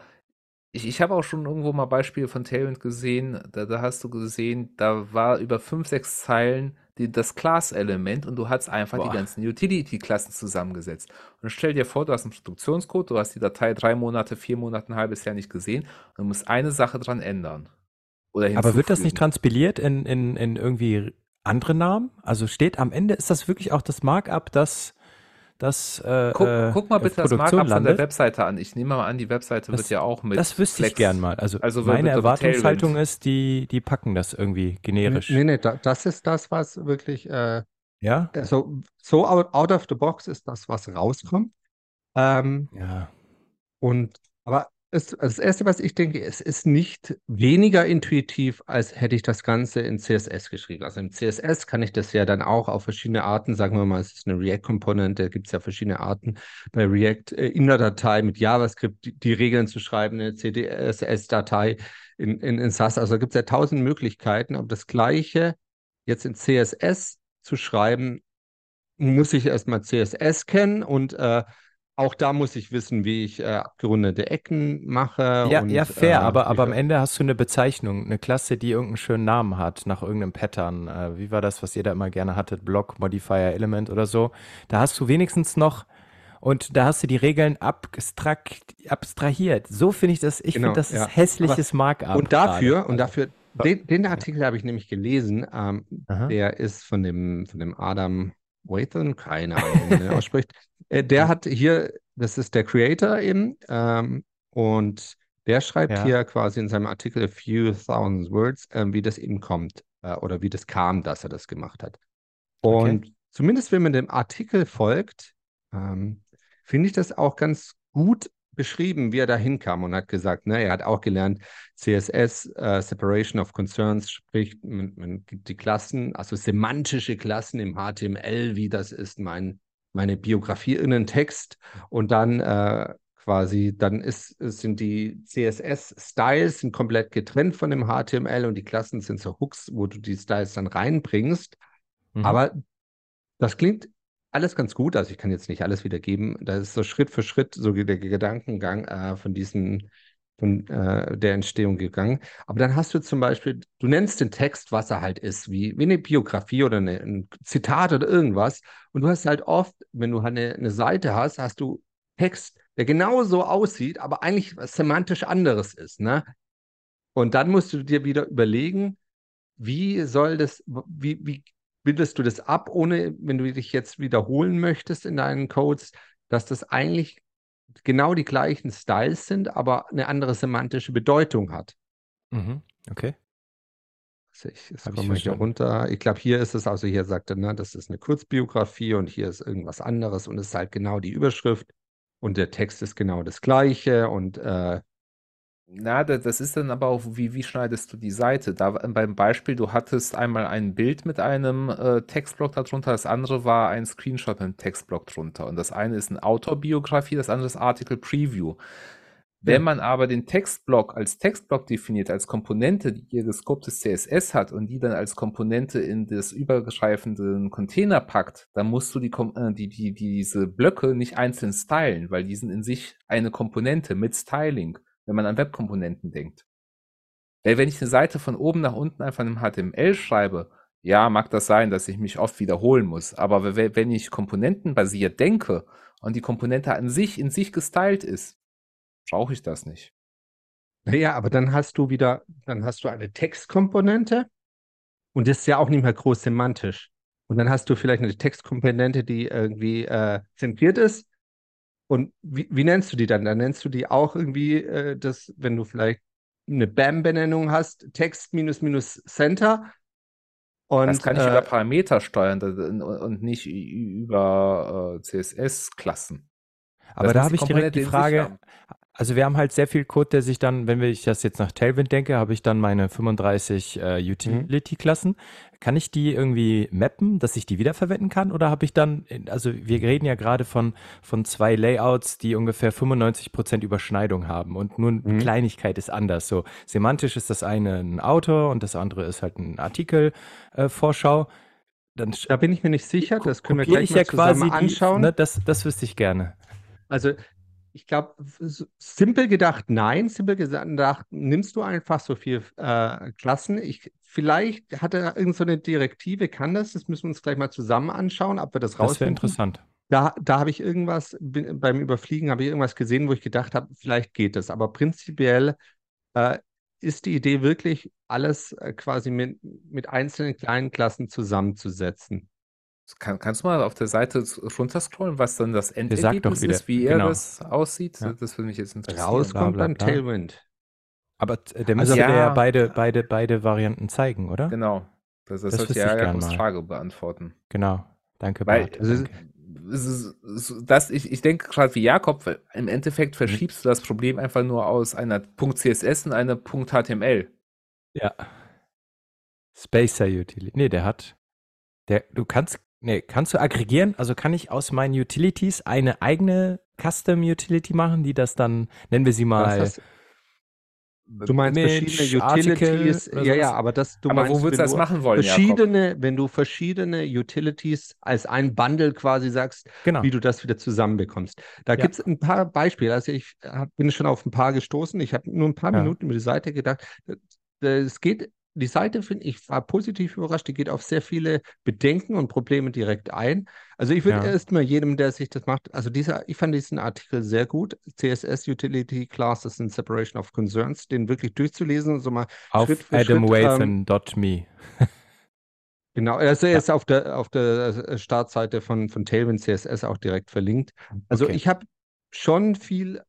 ich, ich habe auch schon irgendwo mal Beispiele von Tailwind gesehen. Da, da hast du gesehen, da war über fünf, sechs Zeilen die, das Class-Element und du hast einfach Boah. die ganzen Utility-Klassen zusammengesetzt. Und stell dir vor, du hast einen Produktionscode, du hast die Datei drei Monate, vier Monate, ein halbes Jahr nicht gesehen und du musst eine Sache dran ändern. Aber wird das nicht transpiliert in, in, in irgendwie andere Namen? Also steht am Ende, ist das wirklich auch das Markup, das, das äh, Guck, äh, guck mal bitte das Markup von der? Webseite an. Ich nehme mal an, die Webseite Das- wird ja auch mit. Das wüsste ich Flex- gern mal. Also, Also meine Erwartungshaltung ist, die, die packen das irgendwie generisch. nee, nee, da, das ist das, was wirklich, äh, Ja? also so out, out of the box ist das, was rauskommt. Ähm, Ja. Und aber es, das Erste, was ich denke, es ist nicht weniger intuitiv, als hätte ich das Ganze in CSS geschrieben. Also im CSS kann ich das ja dann auch auf verschiedene Arten, sagen wir mal, es ist eine React-Komponente, da gibt es ja verschiedene Arten bei React äh, in der Datei mit JavaScript die, die Regeln zu schreiben, eine CSS-Datei in, in, in SAS. Also gibt es ja tausend Möglichkeiten, aber das Gleiche jetzt in CSS zu schreiben, muss ich erstmal CSS kennen und äh, auch da muss ich wissen, wie ich äh, abgerundete Ecken mache. Ja, und, ja fair, äh, aber, aber am Ende hast du eine Bezeichnung, eine Klasse, die irgendeinen schönen Namen hat, nach irgendeinem Pattern. Äh, wie war das, was ihr da immer gerne hattet? Block, Modifier, Element oder so. Da hast du wenigstens noch und da hast du die Regeln abstrakt, abstrahiert. So finde ich das, ich genau, finde, das ja. ist hässliches Aber, Markup. Und dafür, gerade. und dafür, den, den Artikel habe ich nämlich gelesen, ähm, der ist von dem, von dem Adam Wathan, keine Ahnung, wie den ausspricht. Äh, der hat hier, das ist der Creator eben, ähm, und der schreibt ja. hier quasi in seinem Artikel a few thousand words, äh, wie das eben kommt äh, oder wie das kam, dass er das gemacht hat. Und okay. zumindest wenn man dem Artikel folgt, ähm, finde ich das auch ganz gut beschrieben, wie er da hinkam und hat gesagt, ne, er hat auch gelernt, CSS, äh, Separation of Concerns, sprich, man, man, gibt die Klassen, also semantische Klassen im HTML, wie das ist mein, meine Biografie in einen Text und dann äh, quasi, dann ist, sind die CSS-Styles sind komplett getrennt von dem HTML und die Klassen sind so Hooks, wo du die Styles dann reinbringst. Mhm. Aber das klingt alles ganz gut. Also ich kann jetzt nicht alles wiedergeben. Da ist so Schritt für Schritt so der Gedankengang äh, von diesem, von äh, der Entstehung gegangen. Aber dann hast du zum Beispiel, du nennst den Text, was er halt ist, wie, wie eine Biografie oder eine, ein Zitat oder irgendwas. Und du hast halt oft, wenn du eine, eine Seite hast, hast du Text, der genauso aussieht, aber eigentlich was semantisch anderes ist. Ne? Und dann musst du dir wieder überlegen, wie soll das, wie, wie bildest du das ab, ohne, wenn du dich jetzt wiederholen möchtest in deinen Codes, dass das eigentlich genau die gleichen Styles sind, aber eine andere semantische Bedeutung hat. Mhm. Okay. Also ich, jetzt komme ich hier runter. Ich glaube, hier ist es, also hier sagt er, ne, das ist eine Kurzbiografie und hier ist irgendwas anderes und es ist halt genau die Überschrift und der Text ist genau das gleiche und äh, na, das ist dann aber auch, wie, wie schneidest du die Seite? Da beim Beispiel, du hattest einmal ein Bild mit einem äh, Textblock darunter, das andere war ein Screenshot mit einem Textblock drunter. Und das eine ist eine Autorbiografie, das andere ist Article Preview. Wenn man aber den Textblock als Textblock definiert, als Komponente, die ihr Scope des CSS hat und die dann als Komponente in das übergreifenden Container packt, dann musst du die, äh, die, die, diese Blöcke nicht einzeln stylen, weil die sind in sich eine Komponente mit Styling wenn man an Webkomponenten denkt. Weil wenn ich eine Seite von oben nach unten einfach im HTML schreibe, ja, mag das sein, dass ich mich oft wiederholen muss. Aber wenn ich komponentenbasiert denke und die Komponente an sich in sich gestylt ist, brauche ich das nicht. Naja, aber dann hast du wieder, dann hast du eine Textkomponente und das ist ja auch nicht mehr groß semantisch. Und dann hast du vielleicht eine Textkomponente, die irgendwie äh, zentriert ist und wie, wie nennst du die dann? Dann nennst du die auch irgendwie, äh, das, wenn du vielleicht eine BAM-Benennung hast, Text minus minus Center. Und, das kann ich äh, über Parameter steuern und nicht über äh, CSS-Klassen. Aber da habe ich direkt die Frage, also wir haben halt sehr viel Code, der sich dann, wenn ich das jetzt nach Tailwind denke, habe ich dann meine 35 äh, Utility-Klassen. Mhm. Kann ich die irgendwie mappen, dass ich die wiederverwenden kann? Oder habe ich dann, also wir reden ja gerade von, von zwei Layouts, die ungefähr 95 Prozent Überschneidung haben und nur mhm. Kleinigkeit ist anders. So semantisch ist das eine ein Autor und das andere ist halt ein Artikel-Vorschau. Äh, dann da bin ich mir nicht sicher, das können wir gleich mal ja zusammen anschauen. Die, ne, das, das wüsste ich gerne. Also ich glaube, simpel gedacht, nein. Simpel gedacht, nimmst du einfach so viel äh, Klassen. Ich, vielleicht hat er irgendeine so Direktive, kann das? Das müssen wir uns gleich mal zusammen anschauen, ob wir das rausfinden. Das wäre interessant. Da, da habe ich irgendwas, beim Überfliegen habe ich irgendwas gesehen, wo ich gedacht habe, vielleicht geht das. Aber prinzipiell äh, ist die Idee wirklich, alles äh, quasi mit, mit einzelnen kleinen Klassen zusammenzusetzen. Kann, kannst du mal auf der Seite runterscrollen, was dann das Endergebnis ist, wie genau. er das aussieht? Ja. Das würde mich jetzt interessieren. Rauskommt dann Tailwind. Aber der müsste also, ja, ja beide, beide, beide Varianten zeigen, oder? Genau. Das, das, das sollte ja Jakobs Frage beantworten. Genau. Danke, Weil, Bart. Also, das, ich, ich denke gerade wie Jakob, im Endeffekt mhm. verschiebst mhm. du das Problem einfach nur aus einer .css in eine .html. Ja. Spacer Utility. Nee, der hat. Der, du kannst Nee, kannst du aggregieren? Also kann ich aus meinen Utilities eine eigene Custom Utility machen, die das dann, nennen wir sie mal. Du meinst verschiedene Utilities, ja, ja, aber das, du aber meinst, wo würdest du das machen wollen, verschiedene, Jakob? wenn du verschiedene Utilities als ein Bundle quasi sagst, genau. wie du das wieder zusammenbekommst. Da ja. gibt es ein paar Beispiele. Also ich hab, bin schon auf ein paar gestoßen. Ich habe nur ein paar ja. Minuten über die Seite gedacht. Es geht die Seite, finde ich, war positiv überrascht. Die geht auf sehr viele Bedenken und Probleme direkt ein. Also ich würde ja. erstmal jedem, der sich das macht, also dieser, ich fand diesen Artikel sehr gut. CSS Utility Classes and Separation of Concerns, den wirklich durchzulesen und so mal auf adamwathan.me. Ähm, Genau, also er ist ja. auf der auf der äh, Startseite von, von Tailwind CSS auch direkt verlinkt. Also okay. ich habe schon viel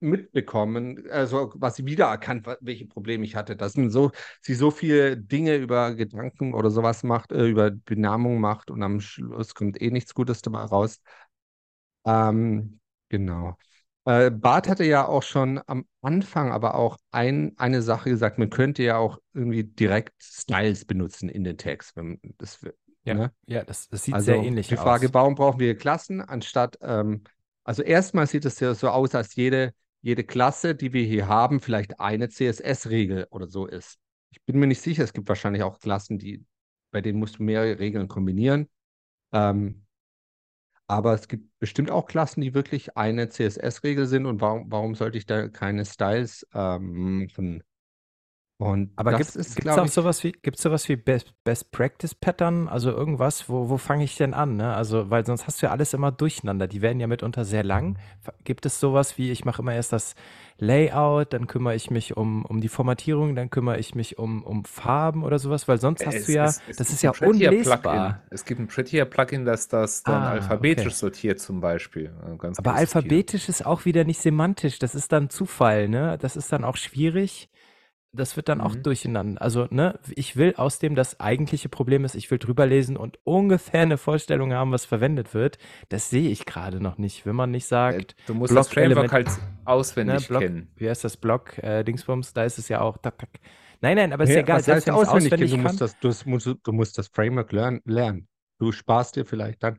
mitbekommen, also was sie wiedererkannt, welche Probleme ich hatte, dass so, sie so viele Dinge über Gedanken oder sowas macht, äh, über Benamung macht und am Schluss kommt eh nichts Gutes dabei raus. Ähm, genau. Äh, Bart hatte ja auch schon am Anfang aber auch ein, eine Sache gesagt, man könnte ja auch irgendwie direkt Styles benutzen in den Text. Wenn das, ja, ne? ja das, das sieht also sehr ähnlich aus. Die Frage, warum brauchen wir Klassen, anstatt, ähm, also erstmal sieht es ja so aus, als jede jede Klasse, die wir hier haben, vielleicht eine CSS-Regel oder so ist. Ich bin mir nicht sicher, es gibt wahrscheinlich auch Klassen, die, bei denen musst du mehrere Regeln kombinieren. Ähm, aber es gibt bestimmt auch Klassen, die wirklich eine CSS-Regel sind und warum, warum sollte ich da keine Styles ähm, machen? Und Aber gibt es auch ich, sowas wie, gibt's sowas wie Best, Best Practice Pattern? Also irgendwas, wo, wo fange ich denn an? Ne? Also, weil sonst hast du ja alles immer durcheinander. Die werden ja mitunter sehr lang. Gibt es sowas wie, ich mache immer erst das Layout, dann kümmere ich mich um, um die Formatierung, dann kümmere ich mich um, um Farben oder sowas, weil sonst hast es, du ja, es, es das ist ja unlesbar. Es gibt ein Prettier-Plugin, das das dann ah, alphabetisch okay. sortiert zum Beispiel. Äh, ganz Aber alphabetisch ist auch wieder nicht semantisch. Das ist dann Zufall, ne? Das ist dann auch schwierig das wird dann mhm. auch durcheinander. Also, ne, ich will aus dem das eigentliche Problem ist, ich will drüber lesen und ungefähr eine Vorstellung haben, was verwendet wird. Das sehe ich gerade noch nicht. Wenn man nicht sagt, du musst Block das Framework halt auswendig ne, Block, kennen. Wie heißt das Block äh, Dingsbums? Da ist es ja auch. Tak, tak. Nein, nein, aber ist ja, egal. Selbst wenn auswendig, auswendig du musst, das, du, musst, du musst das Framework lernen. Du sparst dir vielleicht dann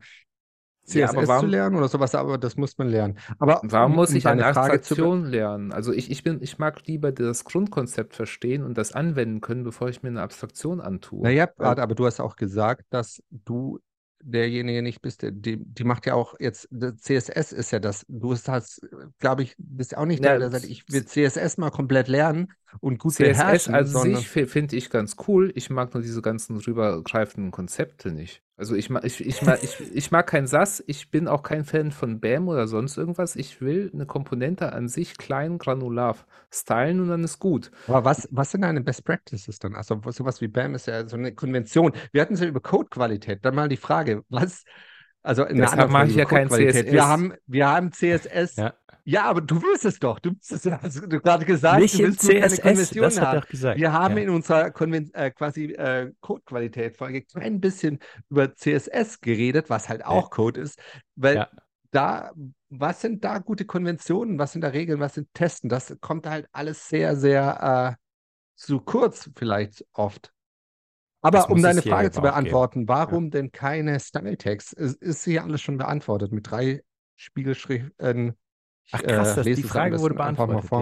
CSS ja, warum, zu lernen oder sowas, aber das muss man lernen. Aber warum muss ich eine Abstraktion lernen? Also ich, ich bin, ich mag lieber das Grundkonzept verstehen und das anwenden können, bevor ich mir eine Abstraktion antue. Naja, aber du hast auch gesagt, dass du derjenige nicht bist, die, die macht ja auch jetzt, CSS ist ja das, du hast, glaube ich, bist auch nicht ja, der, der sagt, ich will CSS mal komplett lernen und gut CSS beherrschen. CSS an sich finde ich ganz cool, ich mag nur diese ganzen rübergreifenden Konzepte nicht. Also ich mag, ich, ich, mag, ich, ich mag kein SAS, ich bin auch kein Fan von BAM oder sonst irgendwas. Ich will eine Komponente an sich klein, granular stylen und dann ist gut. Aber was, was sind deine Best Practices dann? Also sowas wie BAM ist ja so eine Konvention. Wir hatten es ja über Codequalität. Dann mal die Frage, was, also in Deshalb mache ich ja kein CSS. Wir haben, wir haben CSS ja. Ja, aber du willst es doch. Du hast du gerade gesagt, Nicht du willst CSS, keine Konvention das hat haben. Gesagt. Wir haben ja. in unserer Konven äh, quasi äh, Code-Qualität-Folge ein bisschen über CSS geredet, was halt auch ja. Code ist, weil ja. da, was sind da gute Konventionen, was sind da Regeln, was sind Testen? Das kommt halt alles sehr, sehr äh, zu kurz vielleicht oft. Aber um deine Frage zu beantworten, geben. warum denn keine Style-Tags? Ist, ist hier alles schon beantwortet mit drei Spiegelschriften Ach krass, äh, die Frage wurde beantwortet. Ja,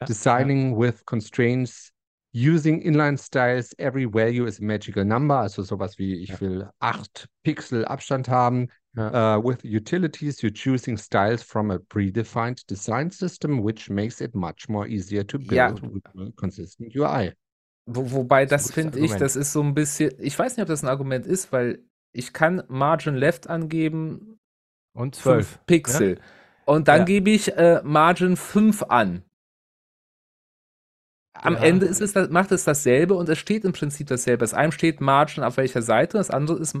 ja, Designing ja. with constraints, using inline styles, every value is a magical number. Also sowas wie, ich will acht Pixel Abstand haben. Uh, with utilities, you're choosing styles from a predefined design system, which makes it much more easier to build with a consistent UI. Wo, wobei, das, das finde ich, das ist so ein bisschen, ich weiß nicht, ob das ein Argument ist, weil ich kann Margin Left angeben und 12 Pixel. Und dann ja. gebe ich äh, Margin 5 an. Am ja. Ende ist es, macht es dasselbe und es steht im Prinzip dasselbe. Das eine steht Margin auf welcher Seite, das andere ist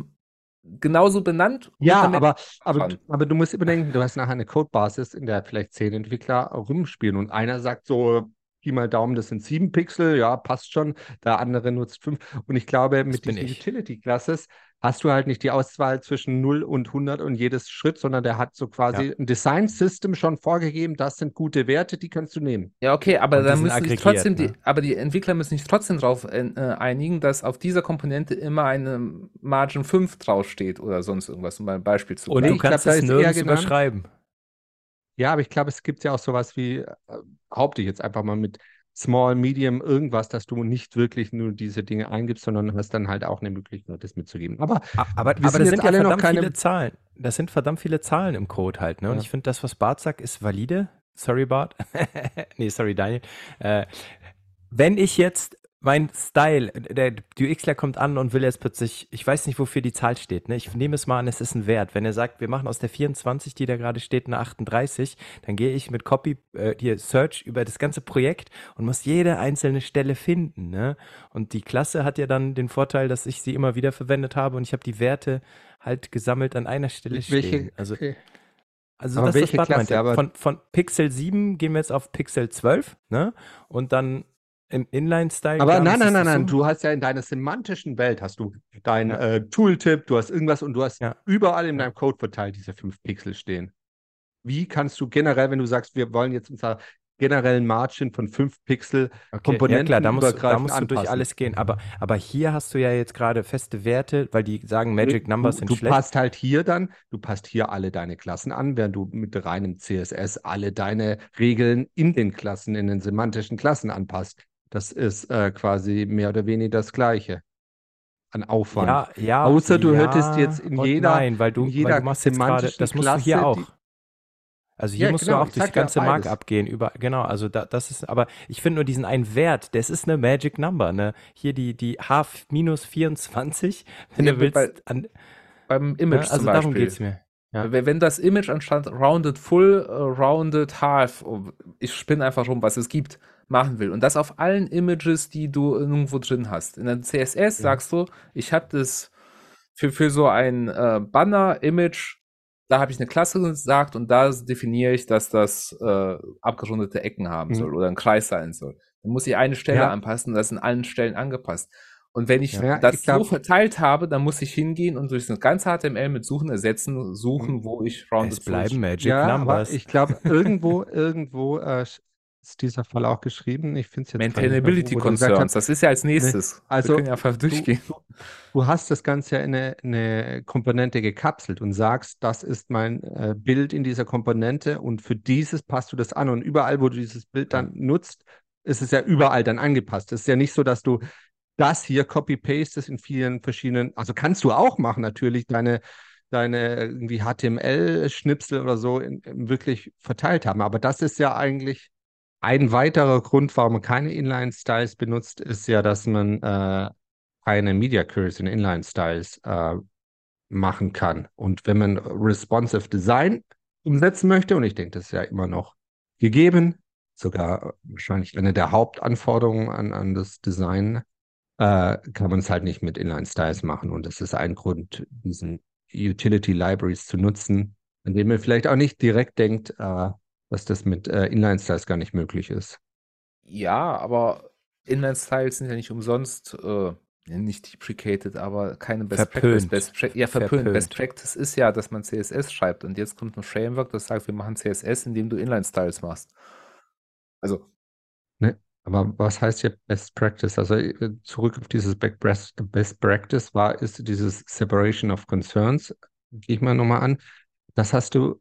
genauso benannt. Ja, aber, aber, aber du musst überdenken, du hast nachher eine Codebasis, in der vielleicht zehn Entwickler rumspielen und einer sagt so, Pi mal Daumen, das sind sieben Pixel, ja, passt schon. Der andere nutzt fünf. Und ich glaube, mit diesen Utility-Classes hast du halt nicht die Auswahl zwischen 0 und 100 und jedes Schritt, sondern der hat so quasi ja. ein Design-System schon vorgegeben, das sind gute Werte, die kannst du nehmen. Ja, okay, aber dann müssen sich trotzdem ne? die, aber die Entwickler müssen sich trotzdem darauf äh, einigen, dass auf dieser Komponente immer eine Margin 5 draufsteht oder sonst irgendwas, um mal ein Beispiel zu bringen. Und du kannst glaub, das nirgends überschreiben. Ja, aber ich glaube, es gibt ja auch sowas wie, äh, haupte ich jetzt einfach mal mit Small, Medium, irgendwas, dass du nicht wirklich nur diese Dinge eingibst, sondern hast dann halt auch eine Möglichkeit, das mitzugeben. Aber, aber, aber das sind ja verdammt keine... viele Zahlen. Das sind verdammt viele Zahlen im Code halt. Ne? Und ja. ich finde, das, was Bart sagt, ist valide. Sorry, Bart. nee, sorry, Daniel. Äh, wenn ich jetzt mein Style, der UXler kommt an und will jetzt plötzlich, ich weiß nicht, wofür die Zahl steht. Ne? Ich nehme es mal an, es ist ein Wert. Wenn er sagt, wir machen aus der 24, die da gerade steht, eine 38, dann gehe ich mit Copy, äh, hier Search über das ganze Projekt und muss jede einzelne Stelle finden. Ne? Und die Klasse hat ja dann den Vorteil, dass ich sie immer wieder verwendet habe und ich habe die Werte halt gesammelt an einer Stelle welche, stehen. Also, okay. Also aber das ist das Klasse, Von, von Pixel 7 gehen wir jetzt auf Pixel 12, ne? Und dann im Inline-Style. Aber nein, nein, nein, nein. Du hast ja in deiner semantischen Welt hast du dein ja. äh, Tooltip, du hast irgendwas und du hast ja. überall in deinem Code verteilt diese fünf Pixel stehen. Wie kannst du generell, wenn du sagst, wir wollen jetzt unser generellen Margin von 5 Pixel okay, Komponenten ja klar, da musst, da musst du durch alles gehen. Aber, aber hier hast du ja jetzt gerade feste Werte, weil die sagen, Magic Numbers sind du schlecht. Du passt halt hier dann, du passt hier alle deine Klassen an, während du mit reinem CSS alle deine Regeln in den Klassen, in den semantischen Klassen anpasst. Das ist äh, quasi mehr oder weniger das Gleiche an Aufwand. Ja, ja, Außer du ja, hättest jetzt in jeder, nein, weil du, jeder weil du machst jetzt grade, das musst Klasse, du hier auch. Also hier ja, musst genau, du auch durch die ganze ja Mark abgehen. Über, genau, also da, das ist, aber ich finde nur diesen einen Wert, das ist eine Magic Number. Ne? Hier die, die H minus 24, wenn ja, du willst. Bei, an, beim Image ne? Also darum geht es mir. Wenn das Image anstatt rounded full, uh, rounded half, oh, ich spinne einfach rum, was es gibt, machen will. Und das auf allen Images, die du irgendwo drin hast. In der CSS ja. sagst du, ich habe das für, für so ein äh, Banner-Image, da habe ich eine Klasse gesagt und da definiere ich, dass das äh, abgerundete Ecken haben mhm. soll oder ein Kreis sein soll. Dann muss ich eine Stelle ja. anpassen und das ist in allen Stellen angepasst. Und wenn ich ja, das ich glaub, so verteilt habe, dann muss ich hingehen und durch das ganze HTML mit Suchen ersetzen, suchen, wo ich Rounded Es bleiben Magic ja, Numbers. ich glaube, irgendwo, irgendwo äh, ist dieser Fall auch geschrieben. Ich finde es jetzt Maintainability Concerns, das ist ja als nächstes. Also, Wir können ja einfach durchgehen. Du, du, hast das Ganze ja in eine, eine, Komponente gekapselt und sagst, das ist mein äh, Bild in dieser Komponente und für dieses passt du das an. Und überall, wo du dieses Bild dann nutzt, ist es ja überall dann angepasst. Es ist ja nicht so, dass du das hier copy-pastest in vielen verschiedenen, also kannst du auch machen, natürlich, deine deine irgendwie HTML-Schnipsel oder so in wirklich verteilt haben. Aber das ist ja eigentlich ein weiterer Grund, warum man keine Inline-Styles benutzt, ist ja, dass man äh, keine Media Queries in Inline-Styles äh, machen kann. Und wenn man responsive Design umsetzen möchte, und ich denke, das ist ja immer noch gegeben, sogar wahrscheinlich eine der Hauptanforderungen an, an das Design, äh, kann man es halt nicht mit Inline-Styles machen. Und das ist ein Grund, diesen Utility Libraries zu nutzen, an dem man vielleicht auch nicht direkt denkt, äh, dass das mit äh, Inline-Styles gar nicht möglich ist. Ja, aber Inline-Styles sind ja nicht umsonst äh, nicht deprecated, aber keine Best verpönt. Practice. Best ja, verpönt. verpönt. Best Practice ist ja, dass man CSS schreibt und jetzt kommt ein Framework, das sagt, wir machen CSS, indem du Inline-Styles machst. Also. Ne, aber was heißt hier Best Practice? Also äh, zurück auf dieses Best Practice war, ist dieses Separation of Concerns, gehe ich mal nochmal an. Das hast du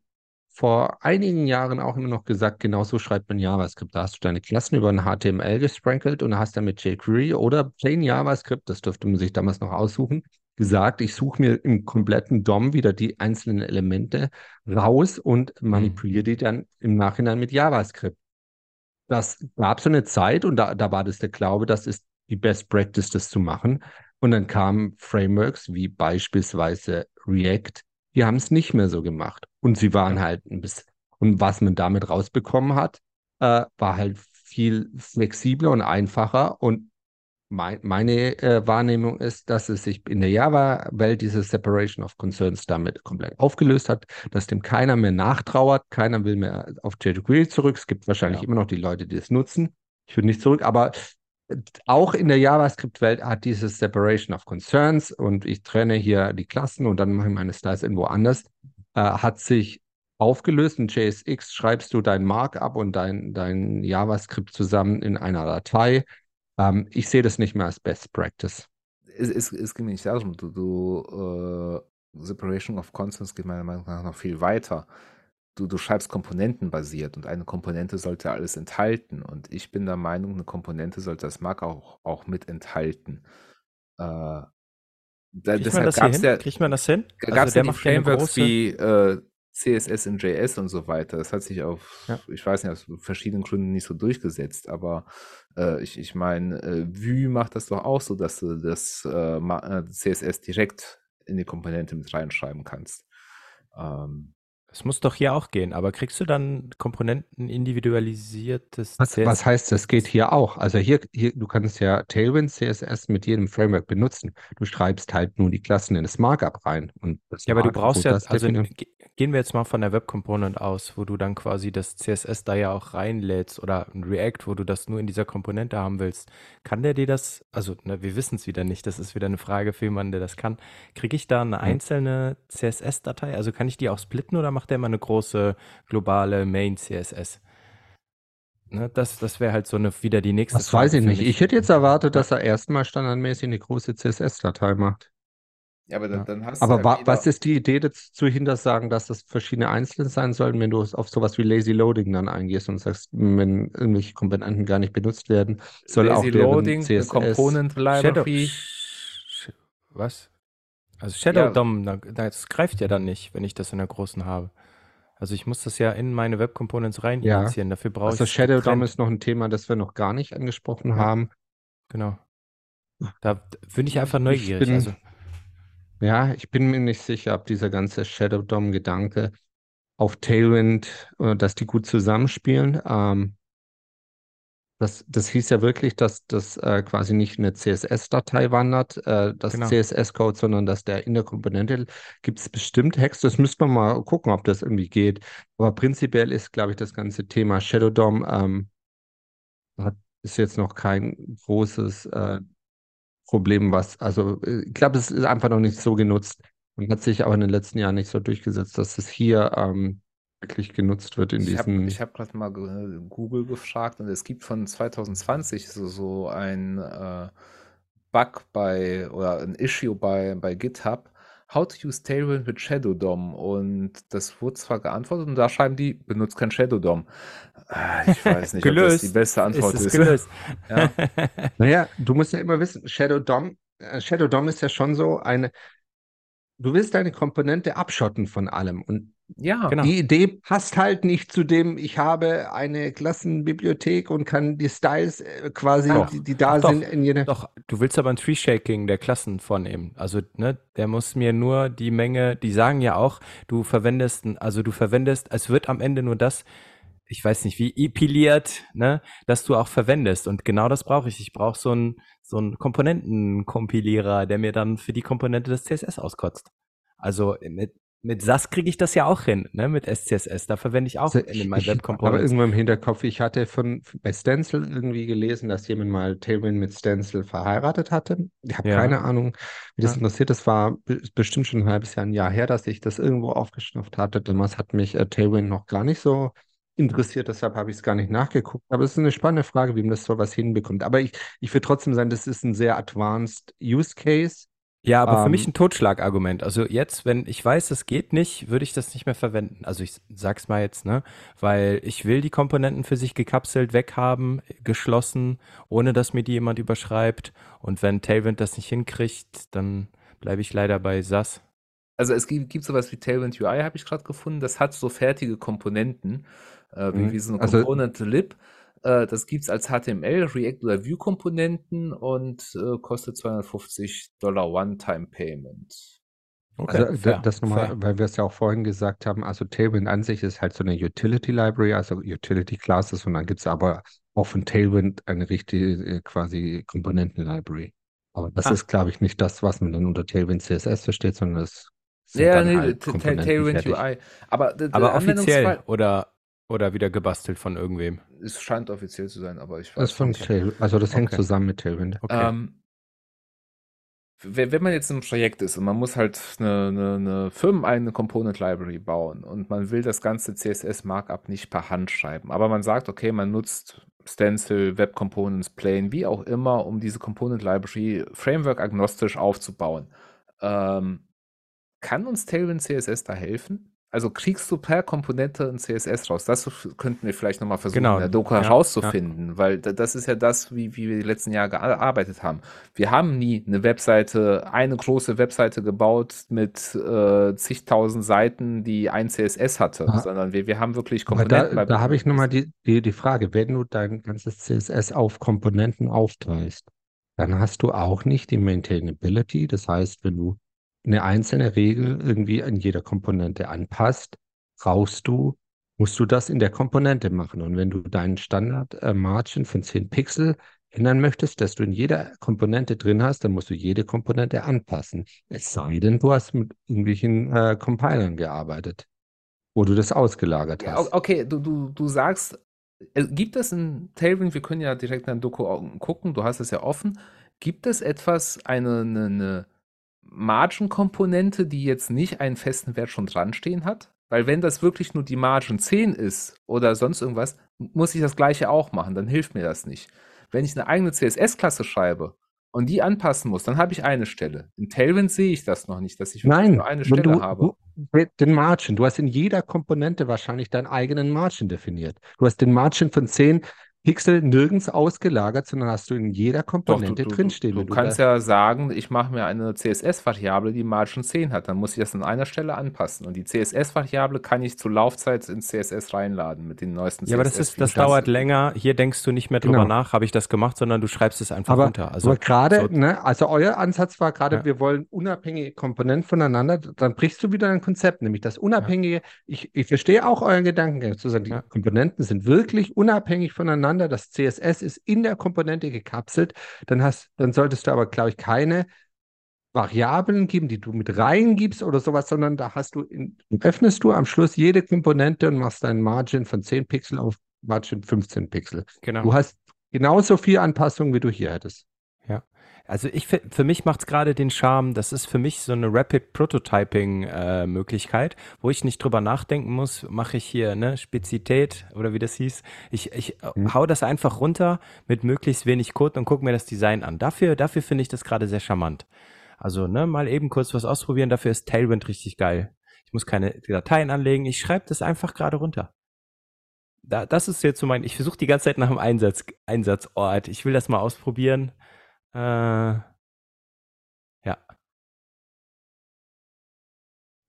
vor einigen Jahren auch immer noch gesagt, genauso schreibt man JavaScript. Da hast du deine Klassen über ein HTML gesprenkelt und hast dann mit jQuery oder plain JavaScript, das dürfte man sich damals noch aussuchen, gesagt, ich suche mir im kompletten DOM wieder die einzelnen Elemente raus und manipuliere die dann im Nachhinein mit JavaScript. Das gab so eine Zeit und da, da war das der Glaube, das ist die Best Practice, das zu machen. Und dann kamen Frameworks wie beispielsweise React, die haben es nicht mehr so gemacht. Und sie waren halt ein bisschen, und was man damit rausbekommen hat, äh, war halt viel flexibler und einfacher. Und mein, meine äh, Wahrnehmung ist, dass es sich in der Java-Welt diese Separation of Concerns damit komplett aufgelöst hat, dass dem keiner mehr nachtrauert, keiner will mehr auf jQuery zurück. Es gibt wahrscheinlich ja. immer noch die Leute, die es nutzen. Ich würde nicht zurück, aber auch in der JavaScript-Welt hat dieses Separation of Concerns und ich trenne hier die Klassen und dann mache ich meine Styles irgendwo anders, äh, hat sich aufgelöst. In JSX schreibst du dein Markup und dein, dein JavaScript zusammen in einer Datei. Ähm, ich sehe das nicht mehr als Best Practice. Es, es, es geht nicht darum, du, du uh, Separation of Concerns geht meiner Meinung nach noch viel weiter. Du, du schreibst komponentenbasiert und eine Komponente sollte alles enthalten. Und ich bin der Meinung, eine Komponente sollte das Mark auch, auch mit enthalten. Äh, da, Kriegt man das hier hin? Ja, Kriegt man das hin? Gab also es ja Frameworks wie äh, CSS in JS und so weiter. Das hat sich auf, ja. ich weiß nicht, aus verschiedenen Gründen nicht so durchgesetzt, aber äh, ich, ich meine, äh, Vue macht das doch auch so, dass du das äh, äh CSS direkt in die Komponente mit reinschreiben kannst. Ähm, das muss doch hier auch gehen, aber kriegst du dann Komponenten individualisiertes was, CSS? Was heißt, das geht hier auch? Also hier, hier, du kannst ja Tailwind CSS mit jedem Framework benutzen. Du schreibst halt nur die Klassen in das Markup rein. Und ja, aber du brauchst ja, also gehen wir jetzt mal von der Web Component aus, wo du dann quasi das CSS da ja auch reinlädst oder ein React, wo du das nur in dieser Komponente haben willst. Kann der dir das, also ne, wir wissen es wieder nicht, das ist wieder eine Frage für jemanden, der das kann. Kriege ich da eine einzelne CSS-Datei? Also kann ich die auch splitten oder macht der immer eine große globale Main CSS? Ne, das das wäre halt so eine, wieder die nächste Das Frage weiß ich nicht. Ich hätte jetzt erwartet, dass er erstmal standardmäßig eine große CSS-Datei macht. Ja, aber dann, dann hast Aber du wa was ist die Idee dazu hinter sagen, dass das verschiedene Einzelne sein sollen, wenn du auf sowas wie Lazy Loading dann eingehst und sagst, wenn irgendwelche Komponenten gar nicht benutzt werden, soll Lazy auch Loading, CSS Component Library. Shadow, was? Also Shadow ja. DOM, das greift ja dann nicht, wenn ich das in der großen habe. Also ich muss das ja in meine Web Components rein ja. initiieren. Dafür brauche also ich. Also Shadow DOM ist noch ein Thema, das wir noch gar nicht angesprochen ja. haben. Genau. Da bin ich einfach neugierig. Ich bin, also. Ja, ich bin mir nicht sicher, ob dieser ganze Shadow DOM-Gedanke auf Tailwind, äh, dass die gut zusammenspielen. Ähm, das, das hieß ja wirklich, dass das äh, quasi nicht eine CSS-Datei wandert, äh, das genau. CSS-Code, sondern dass der in der Komponente gibt es bestimmt Hex. Das müsste man mal gucken, ob das irgendwie geht. Aber prinzipiell ist, glaube ich, das ganze Thema Shadow DOM ähm, hat, ist jetzt noch kein großes äh, Problem, was, also äh, ich glaube, es ist einfach noch nicht so genutzt und hat sich auch in den letzten Jahren nicht so durchgesetzt, dass es hier ähm, wirklich genutzt wird in ich diesen. ich habe gerade mal Google gefragt und es gibt von 2020 so, so ein äh, Bug bei oder ein Issue bei, bei GitHub, How to use Tailwind with Shadow DOM. Und das wurde zwar geantwortet und da schreiben die, benutzt kein Shadow DOM. Ah, ich weiß nicht, ob das die beste Antwort ist. ist. Gelöst. ja. Naja, du musst ja immer wissen, Shadow DOM, äh, Shadow DOM ist ja schon so eine, du willst deine Komponente abschotten von allem. Und ja, genau. Die Idee passt halt nicht zu dem, ich habe eine Klassenbibliothek und kann die Styles äh, quasi, doch. die, die da Ach, sind, doch. in jeder. Doch, du willst aber ein Tree-Shaking der Klassen vornehmen. Also, ne, der muss mir nur die Menge, die sagen ja auch, du verwendest, also du verwendest, es wird am Ende nur das, ich weiß nicht, wie epiliert, ne, dass du auch verwendest. Und genau das brauche ich. Ich brauche so einen so einen Komponentenkompilierer, der mir dann für die Komponente des CSS auskotzt. Also mit, SAS kriege ich das ja auch hin, ne? Mit SCSS. Da verwende ich auch also in meinen Web Components. Aber irgendwo im Hinterkopf, ich hatte von bei Stencil irgendwie gelesen, dass jemand mal Tailwind mit Stencil verheiratet hatte. Ich habe ja. keine Ahnung, wie das ja. interessiert. Das war bestimmt schon ein halbes Jahr, ein Jahr her, dass ich das irgendwo aufgeschnappt hatte. Damals hat mich äh, Tailwind noch gar nicht so interessiert, deshalb habe ich es gar nicht nachgeguckt. Aber es ist eine spannende Frage, wie man das so was hinbekommt. Aber ich, ich würde trotzdem sagen, das ist ein sehr advanced Use Case ja, aber für mich ähm. ein Totschlagargument. Also jetzt, wenn ich weiß, es geht nicht, würde ich das nicht mehr verwenden. Also ich sag's mal jetzt, ne? Weil ich will die Komponenten für sich gekapselt weghaben, geschlossen, ohne dass mir die jemand überschreibt. Und wenn Tailwind das nicht hinkriegt, dann bleibe ich leider bei SAS. Also es gibt, gibt sowas wie Tailwind UI, habe ich gerade gefunden. Das hat so fertige Komponenten, äh, wie, mhm. wie so eine also, Component Lib. Äh, das gibt es als HTML, React oder Vue-Komponenten und äh, kostet 250 Dollar One-Time-Payment. Okay, also fair, das nochmal, weil wir es ja auch vorhin gesagt haben, also Tailwind an sich ist halt so eine Utility Library, also Utility Classes und dann gibt es aber auch von Tailwind eine richtige äh, quasi Komponenten Library. Aber das ah. ist, glaube ich, nicht das, was man dann unter Tailwind CSS versteht, sondern das ja, nee, halt Tailwind UI. Aber, aber offiziell oder oder wieder gebastelt von irgendwem? Es scheint offiziell zu sein, aber ich weiß Das ist von Tailwind. Also das hängt zusammen mit Tailwind. Okay. Ähm, wenn man jetzt im Projekt ist und man muss halt eine, eine, eine firmeneigene Component Library bauen und man will das ganze CSS Markup nicht per Hand schreiben, aber man sagt, okay, man nutzt Stencil, Web Components, Plane, wie auch immer, um diese Component Library Framework agnostisch aufzubauen. Ähm, kann uns Tailwind CSS da helfen? Also kriegst du per Komponente ein CSS raus? Das könnten wir vielleicht nochmal versuchen, genau. in der Doku ja, herauszufinden, ja. weil das ist ja das, wie, wie wir die letzten Jahre gearbeitet haben. Wir haben nie eine Webseite, eine große Webseite gebaut mit äh, zigtausend Seiten, die ein CSS hatte, ah. sondern wir, wir haben wirklich Komponenten. Aber da, da habe ich nochmal die, die, die Frage, wenn du dein ganzes CSS auf Komponenten aufteilst, dann hast du auch nicht die Maintainability. Das heißt, wenn du eine einzelne Regel irgendwie in jeder Komponente anpasst, brauchst du, musst du das in der Komponente machen. Und wenn du deinen Standard-Margin äh, von 10 Pixel ändern möchtest, dass du in jeder Komponente drin hast, dann musst du jede Komponente anpassen. Es sei denn, du hast mit irgendwelchen äh, Compilern gearbeitet, wo du das ausgelagert hast. Ja, okay, du, du, du sagst, äh, gibt es in Tailwind, wir können ja direkt in Doku gucken, du hast es ja offen, gibt es etwas, eine, eine, eine Margin-Komponente, die jetzt nicht einen festen Wert schon dran stehen hat? Weil wenn das wirklich nur die Margin 10 ist oder sonst irgendwas, muss ich das gleiche auch machen, dann hilft mir das nicht. Wenn ich eine eigene CSS-Klasse schreibe und die anpassen muss, dann habe ich eine Stelle. In Tailwind sehe ich das noch nicht, dass ich Nein, nur eine Stelle du, habe. Du, den Margin, du hast in jeder Komponente wahrscheinlich deinen eigenen Margin definiert. Du hast den Margin von 10 Pixel nirgends ausgelagert, sondern hast du in jeder Komponente Doch, du, drinstehen. Du, du, du kannst ja sagen, ich mache mir eine CSS-Variable, die Margin 10 hat. Dann muss ich das an einer Stelle anpassen. Und die CSS-Variable kann ich zur Laufzeit ins CSS reinladen mit den neuesten. Ja, aber das, ist, das dauert länger. Hier denkst du nicht mehr drüber genau. nach, habe ich das gemacht, sondern du schreibst es einfach aber, runter. Also, aber gerade, so, ne, also euer Ansatz war gerade, ja. wir wollen unabhängige Komponenten voneinander. Dann brichst du wieder ein Konzept, nämlich das Unabhängige. Ja. Ich, ich verstehe auch euren Gedanken, zu sagen, die ja. Komponenten sind wirklich unabhängig voneinander. Das CSS CSS ist in der Komponente gekapselt, dann hast, dann solltest du aber, glaube ich, keine Variablen geben, die du mit reingibst oder sowas, sondern da hast du, in, öffnest du am Schluss jede Komponente und machst deinen Margin von 10 Pixel auf Margin 15 Pixel. Genau. Du hast genauso viel Anpassung, wie du hier hättest. Also ich für mich macht es gerade den Charme, das ist für mich so eine Rapid Prototyping äh, Möglichkeit, wo ich nicht drüber nachdenken muss, mache ich hier ne Spezität oder wie das hieß. Ich, ich mhm. hau das einfach runter mit möglichst wenig Code und gucke mir das Design an. Dafür, dafür finde ich das gerade sehr charmant. Also ne, mal eben kurz was ausprobieren, dafür ist Tailwind richtig geil. Ich muss keine Dateien anlegen, ich schreibe das einfach gerade runter. Da, das ist jetzt so mein, ich versuche die ganze Zeit nach dem Einsatz, Einsatzort. Ich will das mal ausprobieren. Äh, ja.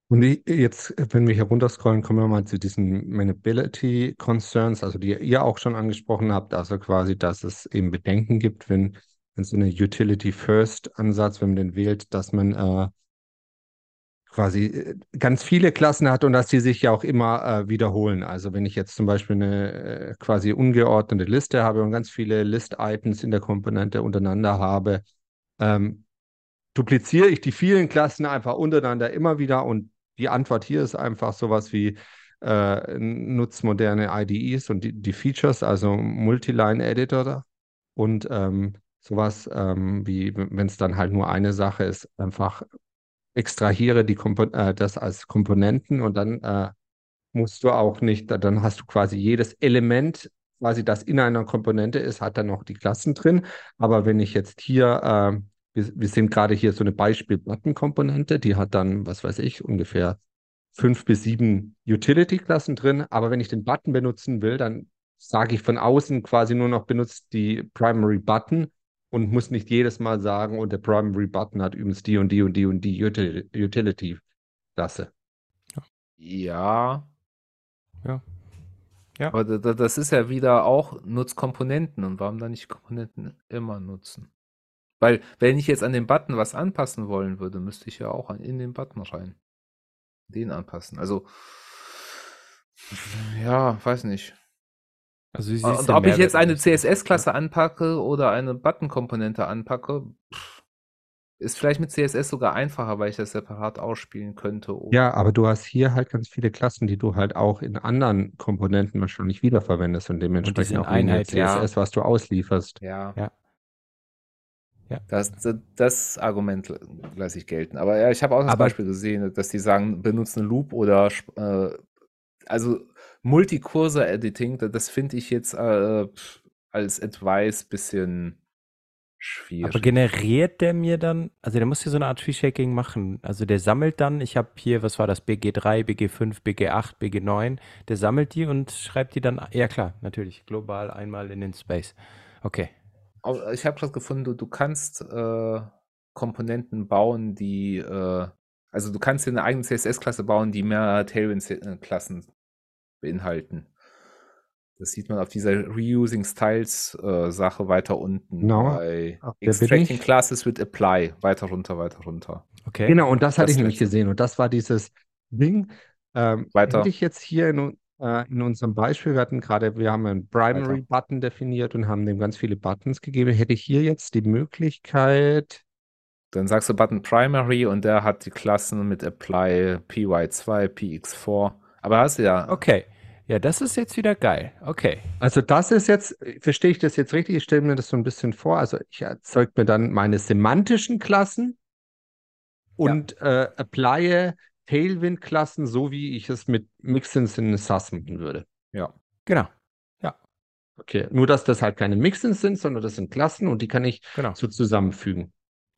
Und jetzt, wenn wir hier runterscrollen, kommen wir mal zu diesen Manability Concerns, also die ihr auch schon angesprochen habt, also quasi, dass es eben Bedenken gibt, wenn, wenn so eine Utility First Ansatz, wenn man den wählt, dass man äh, quasi äh, ganz viele Klassen hat und dass die sich ja auch immer äh, wiederholen. Also wenn ich jetzt zum Beispiel eine äh, quasi ungeordnete Liste habe und ganz viele List-Items in der Komponente untereinander habe, ähm, dupliziere ich die vielen Klassen einfach untereinander immer wieder und die Antwort hier ist einfach sowas wie äh, nutzt moderne IDEs und die, die Features, also Multiline-Editor und ähm, sowas ähm, wie, wenn es dann halt nur eine Sache ist, einfach extrahiere die Kompo äh, das als Komponenten und dann äh, musst du auch nicht, dann hast du quasi jedes Element, quasi das in einer Komponente ist, hat dann noch die Klassen drin. Aber wenn ich jetzt hier, äh, wir, wir sehen gerade hier so eine Beispiel-Button-Komponente, die hat dann, was weiß ich, ungefähr fünf bis sieben Utility-Klassen drin. Aber wenn ich den Button benutzen will, dann sage ich von außen quasi nur noch benutzt die Primary Button und muss nicht jedes Mal sagen, und der Primary Button hat übrigens die und die und die und die Utility-Klasse. Ja. Ja. Ja. Aber das ist ja wieder auch Nutzkomponenten. Und warum dann nicht Komponenten immer nutzen? Weil, wenn ich jetzt an den Button was anpassen wollen würde, müsste ich ja auch in den Button rein. Den anpassen. Also, ja, weiß nicht. Also und ob ich jetzt eine CSS-Klasse anpacke oder eine Button-Komponente anpacke, ist vielleicht mit CSS sogar einfacher, weil ich das separat ausspielen könnte. Ja, aber du hast hier halt ganz viele Klassen, die du halt auch in anderen Komponenten wahrscheinlich wiederverwendest und dementsprechend und auch Einheit, CSS, ja. was du auslieferst. Ja. ja. ja. Das, das, das, Argument lasse ich gelten. Aber ja, ich habe auch das aber, Beispiel gesehen, dass die sagen, benutze einen Loop oder äh, also Multikursor-Editing, das finde ich jetzt äh, als Advice bisschen schwierig. Aber generiert der mir dann, also der muss hier so eine Art Tree-Shaking machen. Also der sammelt dann, ich habe hier, was war das, BG3, BG5, BG8, BG9, der sammelt die und schreibt die dann, ja klar, natürlich, global einmal in den Space. Okay. Ich habe gerade gefunden, du, du kannst äh, Komponenten bauen, die, äh, also du kannst dir eine eigene CSS-Klasse bauen, die mehr Tailwind-Klassen beinhalten. Das sieht man auf dieser Reusing Styles äh, Sache weiter unten. Genau. Bei Extracting Classes with Apply. Weiter runter, weiter runter. Okay. Genau, und das hatte das ich nämlich gesehen. Und das war dieses Ding. Ähm, weiter. Hätte ich jetzt hier in, äh, in unserem Beispiel, wir hatten gerade, wir haben einen Primary-Button definiert und haben dem ganz viele Buttons gegeben. Hätte ich hier jetzt die Möglichkeit. Dann sagst du Button Primary und der hat die Klassen mit Apply PY2, PX4. Aber hast du ja. Okay. Ja, das ist jetzt wieder geil. Okay. Also das ist jetzt, verstehe ich das jetzt richtig? Ich stelle mir das so ein bisschen vor. Also ich erzeuge mir dann meine semantischen Klassen und ja. äh, applye Tailwind-Klassen, so wie ich es mit Mixins in SAS machen würde. Ja. Genau. Ja. Okay. Nur, dass das halt keine Mixins sind, sondern das sind Klassen und die kann ich genau. so zusammenfügen.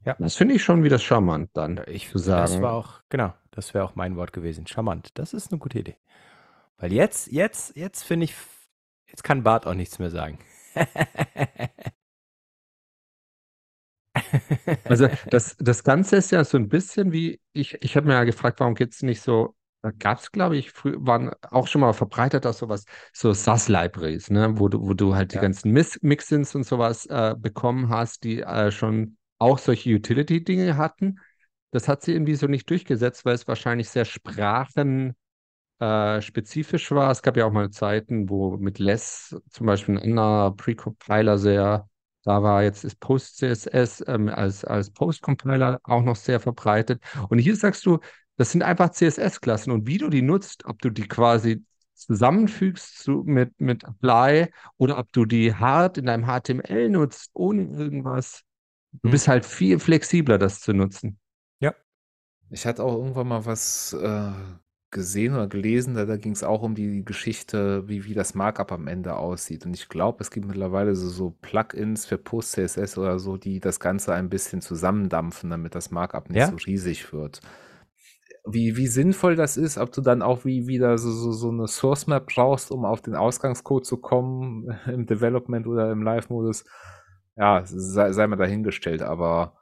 Ja. Das finde ich schon wieder charmant dann. Ich zu sagen. Das war auch, genau, das wäre auch mein Wort gewesen. Charmant. Das ist eine gute Idee. Weil jetzt, jetzt, jetzt finde ich, jetzt kann Bart auch nichts mehr sagen. also das, das Ganze ist ja so ein bisschen wie, ich, ich habe mir ja gefragt, warum gibt es nicht so, da gab es, glaube ich, früher, waren auch schon mal verbreitet dass sowas, so SAS-Libraries, ne, wo du, wo du halt ja. die ganzen Mixins und sowas äh, bekommen hast, die äh, schon auch solche Utility-Dinge hatten. Das hat sie irgendwie so nicht durchgesetzt, weil es wahrscheinlich sehr sprachen äh, spezifisch war. Es gab ja auch mal Zeiten, wo mit Less zum Beispiel ein anderer Precompiler sehr da war. Jetzt ist PostCSS ähm, als, als Post-Compiler auch noch sehr verbreitet. Und hier sagst du, das sind einfach CSS-Klassen und wie du die nutzt, ob du die quasi zusammenfügst zu, mit, mit Apply oder ob du die hart in deinem HTML nutzt, ohne irgendwas. Du hm. bist halt viel flexibler, das zu nutzen. Ja. Ich hatte auch irgendwann mal was äh, gesehen oder gelesen, da, da ging es auch um die Geschichte, wie, wie das Markup am Ende aussieht. Und ich glaube, es gibt mittlerweile so, so Plugins für Post-CSS oder so, die das Ganze ein bisschen zusammendampfen, damit das Markup nicht ja? so riesig wird. Wie, wie sinnvoll das ist, ob du dann auch wie wieder so, so, so eine Source Map brauchst, um auf den Ausgangscode zu kommen im Development oder im Live-Modus, ja, sei, sei mal dahingestellt, aber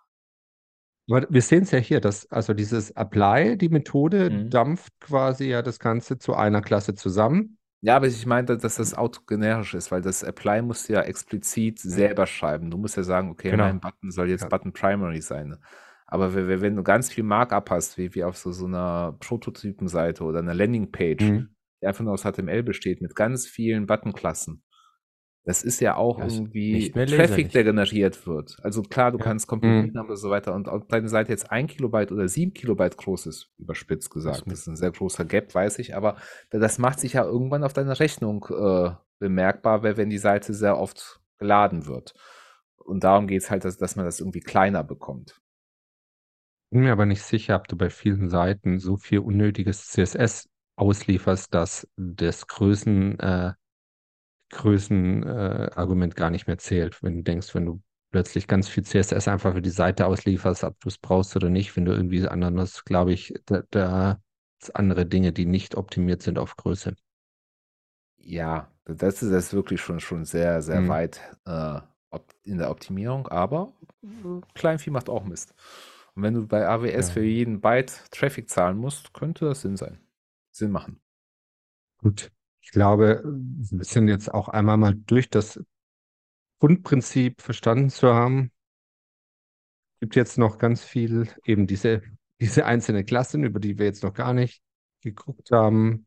wir sehen es ja hier, dass also dieses Apply, die Methode, mhm. dampft quasi ja das Ganze zu einer Klasse zusammen. Ja, aber ich meinte, dass das autogenerisch ist, weil das Apply musst du ja explizit selber schreiben. Du musst ja sagen, okay, genau. mein Button soll jetzt ja. Button Primary sein. Aber wenn du ganz viel Markup hast, wie, wie auf so, so einer Prototypenseite oder einer Landingpage, mhm. die einfach nur aus HTML besteht, mit ganz vielen Buttonklassen, das ist ja auch das irgendwie Traffic, der generiert wird. Also klar, du ja. kannst Komponenten mhm. haben und so weiter. Und ob deine Seite jetzt ein Kilobyte oder sieben Kilobyte groß ist, überspitzt gesagt, das, ist ein sehr großer Gap, weiß ich, aber das macht sich ja irgendwann auf deiner Rechnung äh, bemerkbar, wenn die Seite sehr oft geladen wird. Und darum geht es halt, dass, dass man das irgendwie kleiner bekommt. Bin mir aber nicht sicher, ob du bei vielen Seiten so viel unnötiges CSS auslieferst, dass das Größen äh, Größenargument äh, gar nicht mehr zählt. Wenn du denkst, wenn du plötzlich ganz viel CSS einfach für die Seite auslieferst, ob du es brauchst oder nicht, wenn du irgendwie anderes, glaube ich, da, da andere Dinge, die nicht optimiert sind auf Größe. Ja, das ist, ist wirklich schon, schon sehr, sehr mhm. weit äh, in der Optimierung, aber Kleinvieh macht auch Mist. Und wenn du bei AWS ja. für jeden Byte Traffic zahlen musst, könnte das Sinn sein. Sinn machen. Gut. Ich glaube, wir sind jetzt auch einmal mal durch das Grundprinzip verstanden zu haben. Gibt jetzt noch ganz viel, eben diese, diese einzelnen Klassen, über die wir jetzt noch gar nicht geguckt haben.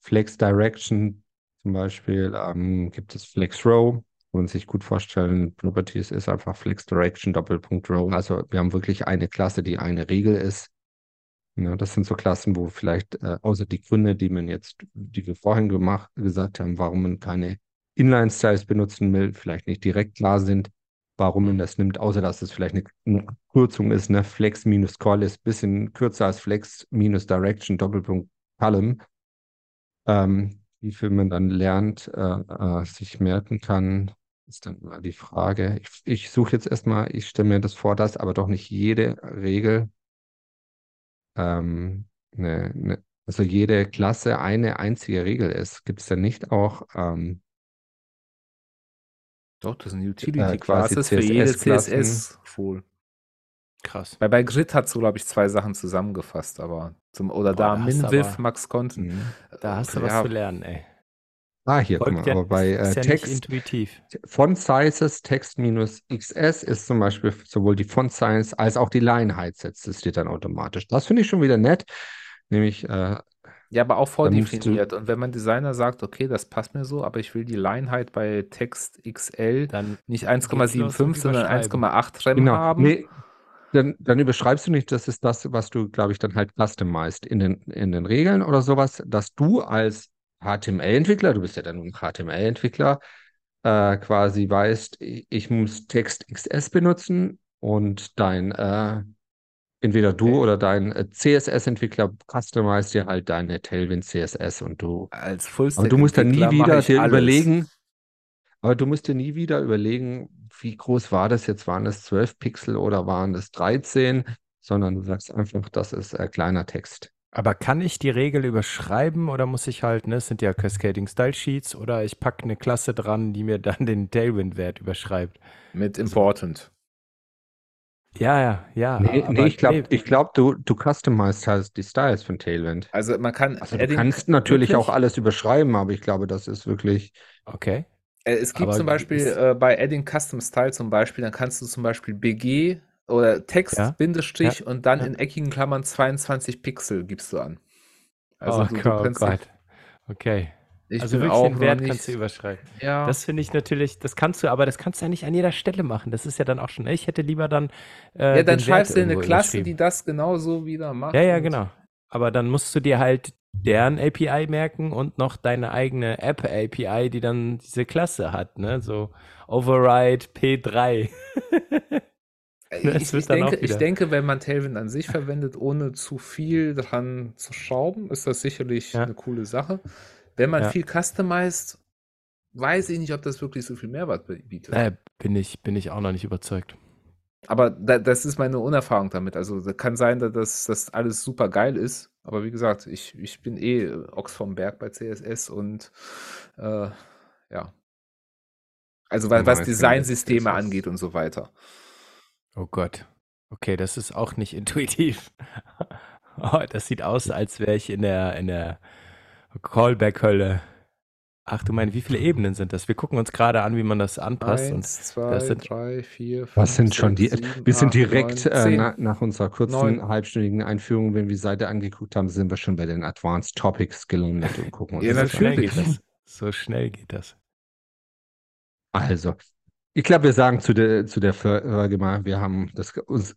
Flex Direction zum Beispiel, ähm, gibt es Flex Row, wo man sich gut vorstellen, Properties ist einfach Flex Direction, Doppelpunkt Row. Also wir haben wirklich eine Klasse, die eine Regel ist. Ja, das sind so Klassen, wo vielleicht äh, außer die Gründe, die man jetzt, die wir vorhin gemacht, gesagt haben, warum man keine Inline-Styles benutzen will, vielleicht nicht direkt klar sind, warum man das nimmt, außer dass es vielleicht eine, eine Abkürzung ist, ne? Flex minus Call ist ein bisschen kürzer als Flex minus Direction, Doppelpunkt Column, ähm, wie viel man dann lernt, äh, äh, sich merken kann. ist dann mal die Frage. Ich, ich suche jetzt erstmal, ich stelle mir das vor, dass aber doch nicht jede Regel, ähm, ne, ne, also jede Klasse eine einzige Regel ist. Gibt es denn nicht auch ähm, doch, das sind Utility-Classes für jede CSS-Rule. Krass. Bei, bei Grid hat so, glaube ich, zwei Sachen zusammengefasst, aber zum, oder Boah, da, da Min, Max Content. Mhm. Da hast du ja. was zu lernen, ey. Ah, hier, guck mal, ja, aber bei äh, ja Text, intuitiv. Font Sizes, Text minus XS ist zum Beispiel sowohl die Font Size als auch die Line Height setzt es dir dann automatisch. Das finde ich schon wieder nett, nämlich äh, ja, aber auch vordefiniert. Und wenn mein Designer sagt, okay, das passt mir so, aber ich will die Line Height bei Text XL dann nicht 1,75, sondern 1,8 Rem genau. haben. Nee, dann, dann, überschreibst du nicht, das ist das, was du, glaube ich, dann halt customized in den, in den Regeln oder sowas, dass du als HTML-Entwickler, du bist ja dann ein HTML-Entwickler, äh, quasi weißt, ich muss Text XS benutzen und dein, äh, entweder du okay. oder dein äh, CSS-Entwickler customize dir halt deine Tailwind CSS und du. Als Aber du musst dann nie wieder dir alles. überlegen, aber du musst dir nie wieder überlegen, wie groß war das jetzt? Waren es 12 Pixel oder waren es 13? Sondern du sagst einfach, das ist äh, kleiner Text. Aber kann ich die Regel überschreiben oder muss ich halt, ne, es sind ja Cascading Style Sheets oder ich packe eine Klasse dran, die mir dann den Tailwind-Wert überschreibt? Mit Important. Ja, ja, ja. Nee, nee ich glaube, nee. glaub, du, du customized halt die Styles von Tailwind. Also man kann. Also du kannst natürlich wirklich? auch alles überschreiben, aber ich glaube, das ist wirklich. Okay. Äh, es gibt aber zum Beispiel äh, bei Adding Custom Style zum Beispiel, dann kannst du zum Beispiel BG oder Text, ja? Bindestrich ja? und dann ja. in eckigen Klammern 22 Pixel gibst du an. Also oh, du, du oh Gott. Okay. Ich also wirklich den Wert kannst du überschreiten. Ja. Das finde ich natürlich, das kannst du, aber das kannst du ja nicht an jeder Stelle machen. Das ist ja dann auch schon, ich hätte lieber dann. Äh, ja, dann schreibst du eine Klasse, die das genauso wieder macht. Ja, ja, genau. Aber dann musst du dir halt deren API merken und noch deine eigene App API, die dann diese Klasse hat, ne? So Override P3. ich, ich, denke, ich denke, wenn man Tailwind an sich verwendet, ohne zu viel dran zu schrauben, ist das sicherlich ja. eine coole Sache. Wenn man ja. viel customized, weiß ich nicht, ob das wirklich so viel Mehrwert bietet. Äh, bin, ich, bin ich auch noch nicht überzeugt. Aber da, das ist meine Unerfahrung damit. Also kann sein, dass das alles super geil ist. Aber wie gesagt, ich, ich bin eh Ochs vom Berg bei CSS und äh, ja. Also was, was Designsysteme angeht und so weiter. Oh Gott. Okay, das ist auch nicht intuitiv. oh, das sieht aus, als wäre ich in der, in der Callback-Hölle. Ach du meinst, wie viele Ebenen sind das? Wir gucken uns gerade an, wie man das anpasst. Eins, zwei, das sind, drei, vier, fünf, Was sind schon die? Sieben, wir sind direkt neun, äh, na, nach unserer kurzen neun. halbstündigen Einführung, wenn wir die Seite angeguckt haben, sind wir schon bei den Advanced Topics gelandet und gucken uns ja, das so schnell geht das. So schnell geht das. Also, ich glaube, wir sagen zu der, zu der Folge mal, wir haben das uns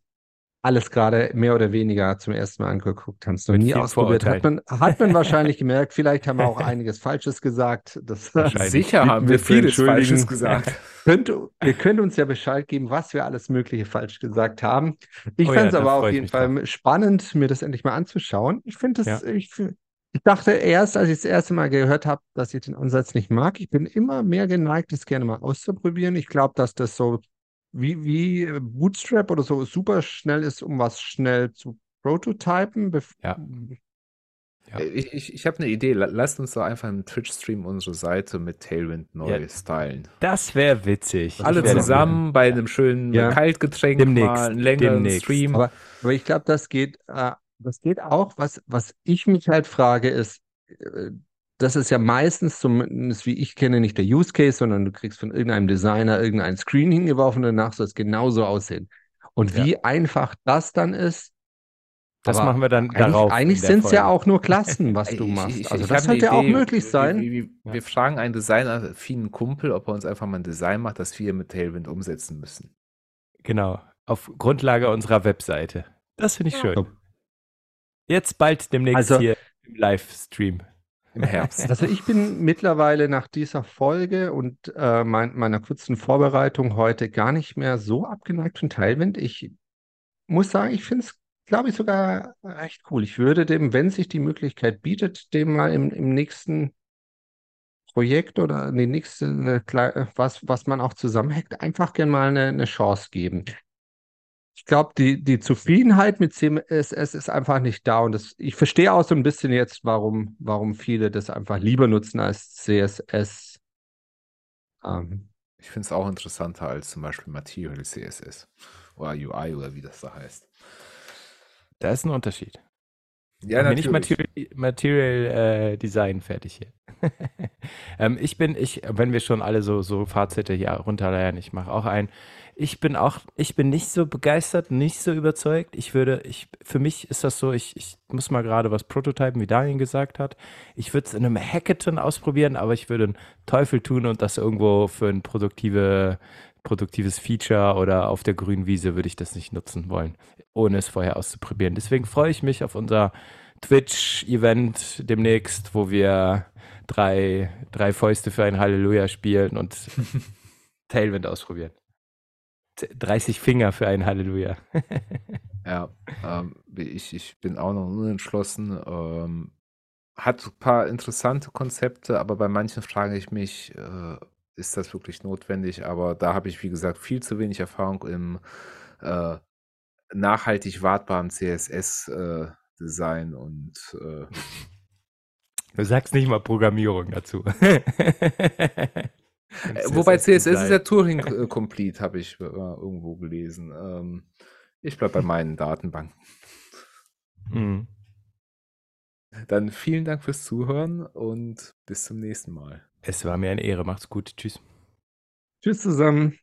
alles gerade mehr oder weniger zum ersten Mal angeguckt, haben es noch nie ausprobiert. Hat man, hat man wahrscheinlich gemerkt, vielleicht haben wir auch einiges Falsches gesagt. Das Sicher haben wir vieles Falsches gesagt. Könnt, ihr könnt uns ja Bescheid geben, was wir alles Mögliche falsch gesagt haben. Ich oh fand es ja, aber auf jeden Fall drauf. spannend, mir das endlich mal anzuschauen. Ich finde es, ja. ich, ich dachte erst, als ich das erste Mal gehört habe, dass ich den Ansatz nicht mag. Ich bin immer mehr geneigt, das gerne mal auszuprobieren. Ich glaube, dass das so wie, wie Bootstrap oder so super schnell ist, um was schnell zu prototypen. Ja. ja. Äh, ich, ich, ich habe eine Idee. Lasst uns doch einfach im Twitch-Stream unsere Seite mit Tailwind neu ja, stylen. Das wäre witzig. Alle zusammen bei einem schönen ja. Kaltgetränk demnächst, mal einen längeren demnächst. Stream. Aber, aber ich glaube, das geht, äh, das geht auch. Was, was ich mich halt frage, ist, äh, das ist ja meistens, zumindest wie ich kenne, nicht der Use Case, sondern du kriegst von irgendeinem Designer irgendein Screen hingeworfen und danach soll es genauso aussehen. Und wie einfach das dann ist, das machen wir dann eigentlich, darauf. Eigentlich sind es ja auch nur Klassen, was du machst. Ich, ich, also das sollte ja auch möglich sein. Wir, wir, wir, fragen einen designaffinen Kumpel, ob er uns einfach mal ein Design macht, das wir mit Tailwind umsetzen müssen. Genau, auf Grundlage unserer Webseite. Das finde ich schön. Jetzt bald demnächst also, hier im Livestream im Herbst. Also ich bin mittlerweile nach dieser Folge und äh, mein, meiner kurzen Vorbereitung heute gar nicht mehr so abgeneigt von Teilwind. Ich muss sagen, ich finde es, glaube ich, sogar recht cool. Ich würde dem, wenn sich die Möglichkeit bietet, dem mal im, im nächsten Projekt oder die nächste, was, was man auch zusammenhackt, einfach gerne mal eine, eine Chance geben. Ich glaube, die, die Zufriedenheit mit CSS ist einfach nicht da. Und das, ich verstehe auch so ein bisschen jetzt, warum, warum viele das einfach lieber nutzen als CSS. Ähm. Ich finde es auch interessanter als zum Beispiel Material CSS oder UI oder wie das da heißt. Da ist ein Unterschied. Ja, natürlich. nicht Material, Material äh, Design fertig hier. ähm, ich bin, ich, wenn wir schon alle so, so Fazite hier runterleiern, ich mache auch ein. Ich bin auch, ich bin nicht so begeistert, nicht so überzeugt. Ich würde, ich, für mich ist das so, ich, ich muss mal gerade was prototypen, wie Daniel gesagt hat. Ich würde es in einem Hackathon ausprobieren, aber ich würde einen Teufel tun und das irgendwo für ein produktive, produktives Feature oder auf der grünen Wiese würde ich das nicht nutzen wollen, ohne es vorher auszuprobieren. Deswegen freue ich mich auf unser Twitch-Event demnächst, wo wir drei, drei Fäuste für ein Halleluja spielen und Tailwind ausprobieren. 30 Finger für ein Halleluja. ja, ähm, ich, ich bin auch noch unentschlossen. Ähm, hat ein paar interessante Konzepte, aber bei manchen frage ich mich, äh, ist das wirklich notwendig? Aber da habe ich, wie gesagt, viel zu wenig Erfahrung im äh, nachhaltig wartbaren CSS-Design äh, und äh, Du sagst nicht mal Programmierung dazu. Äh, wobei CSS ist ja Turing äh, Complete, habe ich äh, irgendwo gelesen. Ähm, ich bleibe bei meinen Datenbanken. Mhm. Dann vielen Dank fürs Zuhören und bis zum nächsten Mal. Es war mir eine Ehre. Macht's gut. Tschüss. Tschüss zusammen.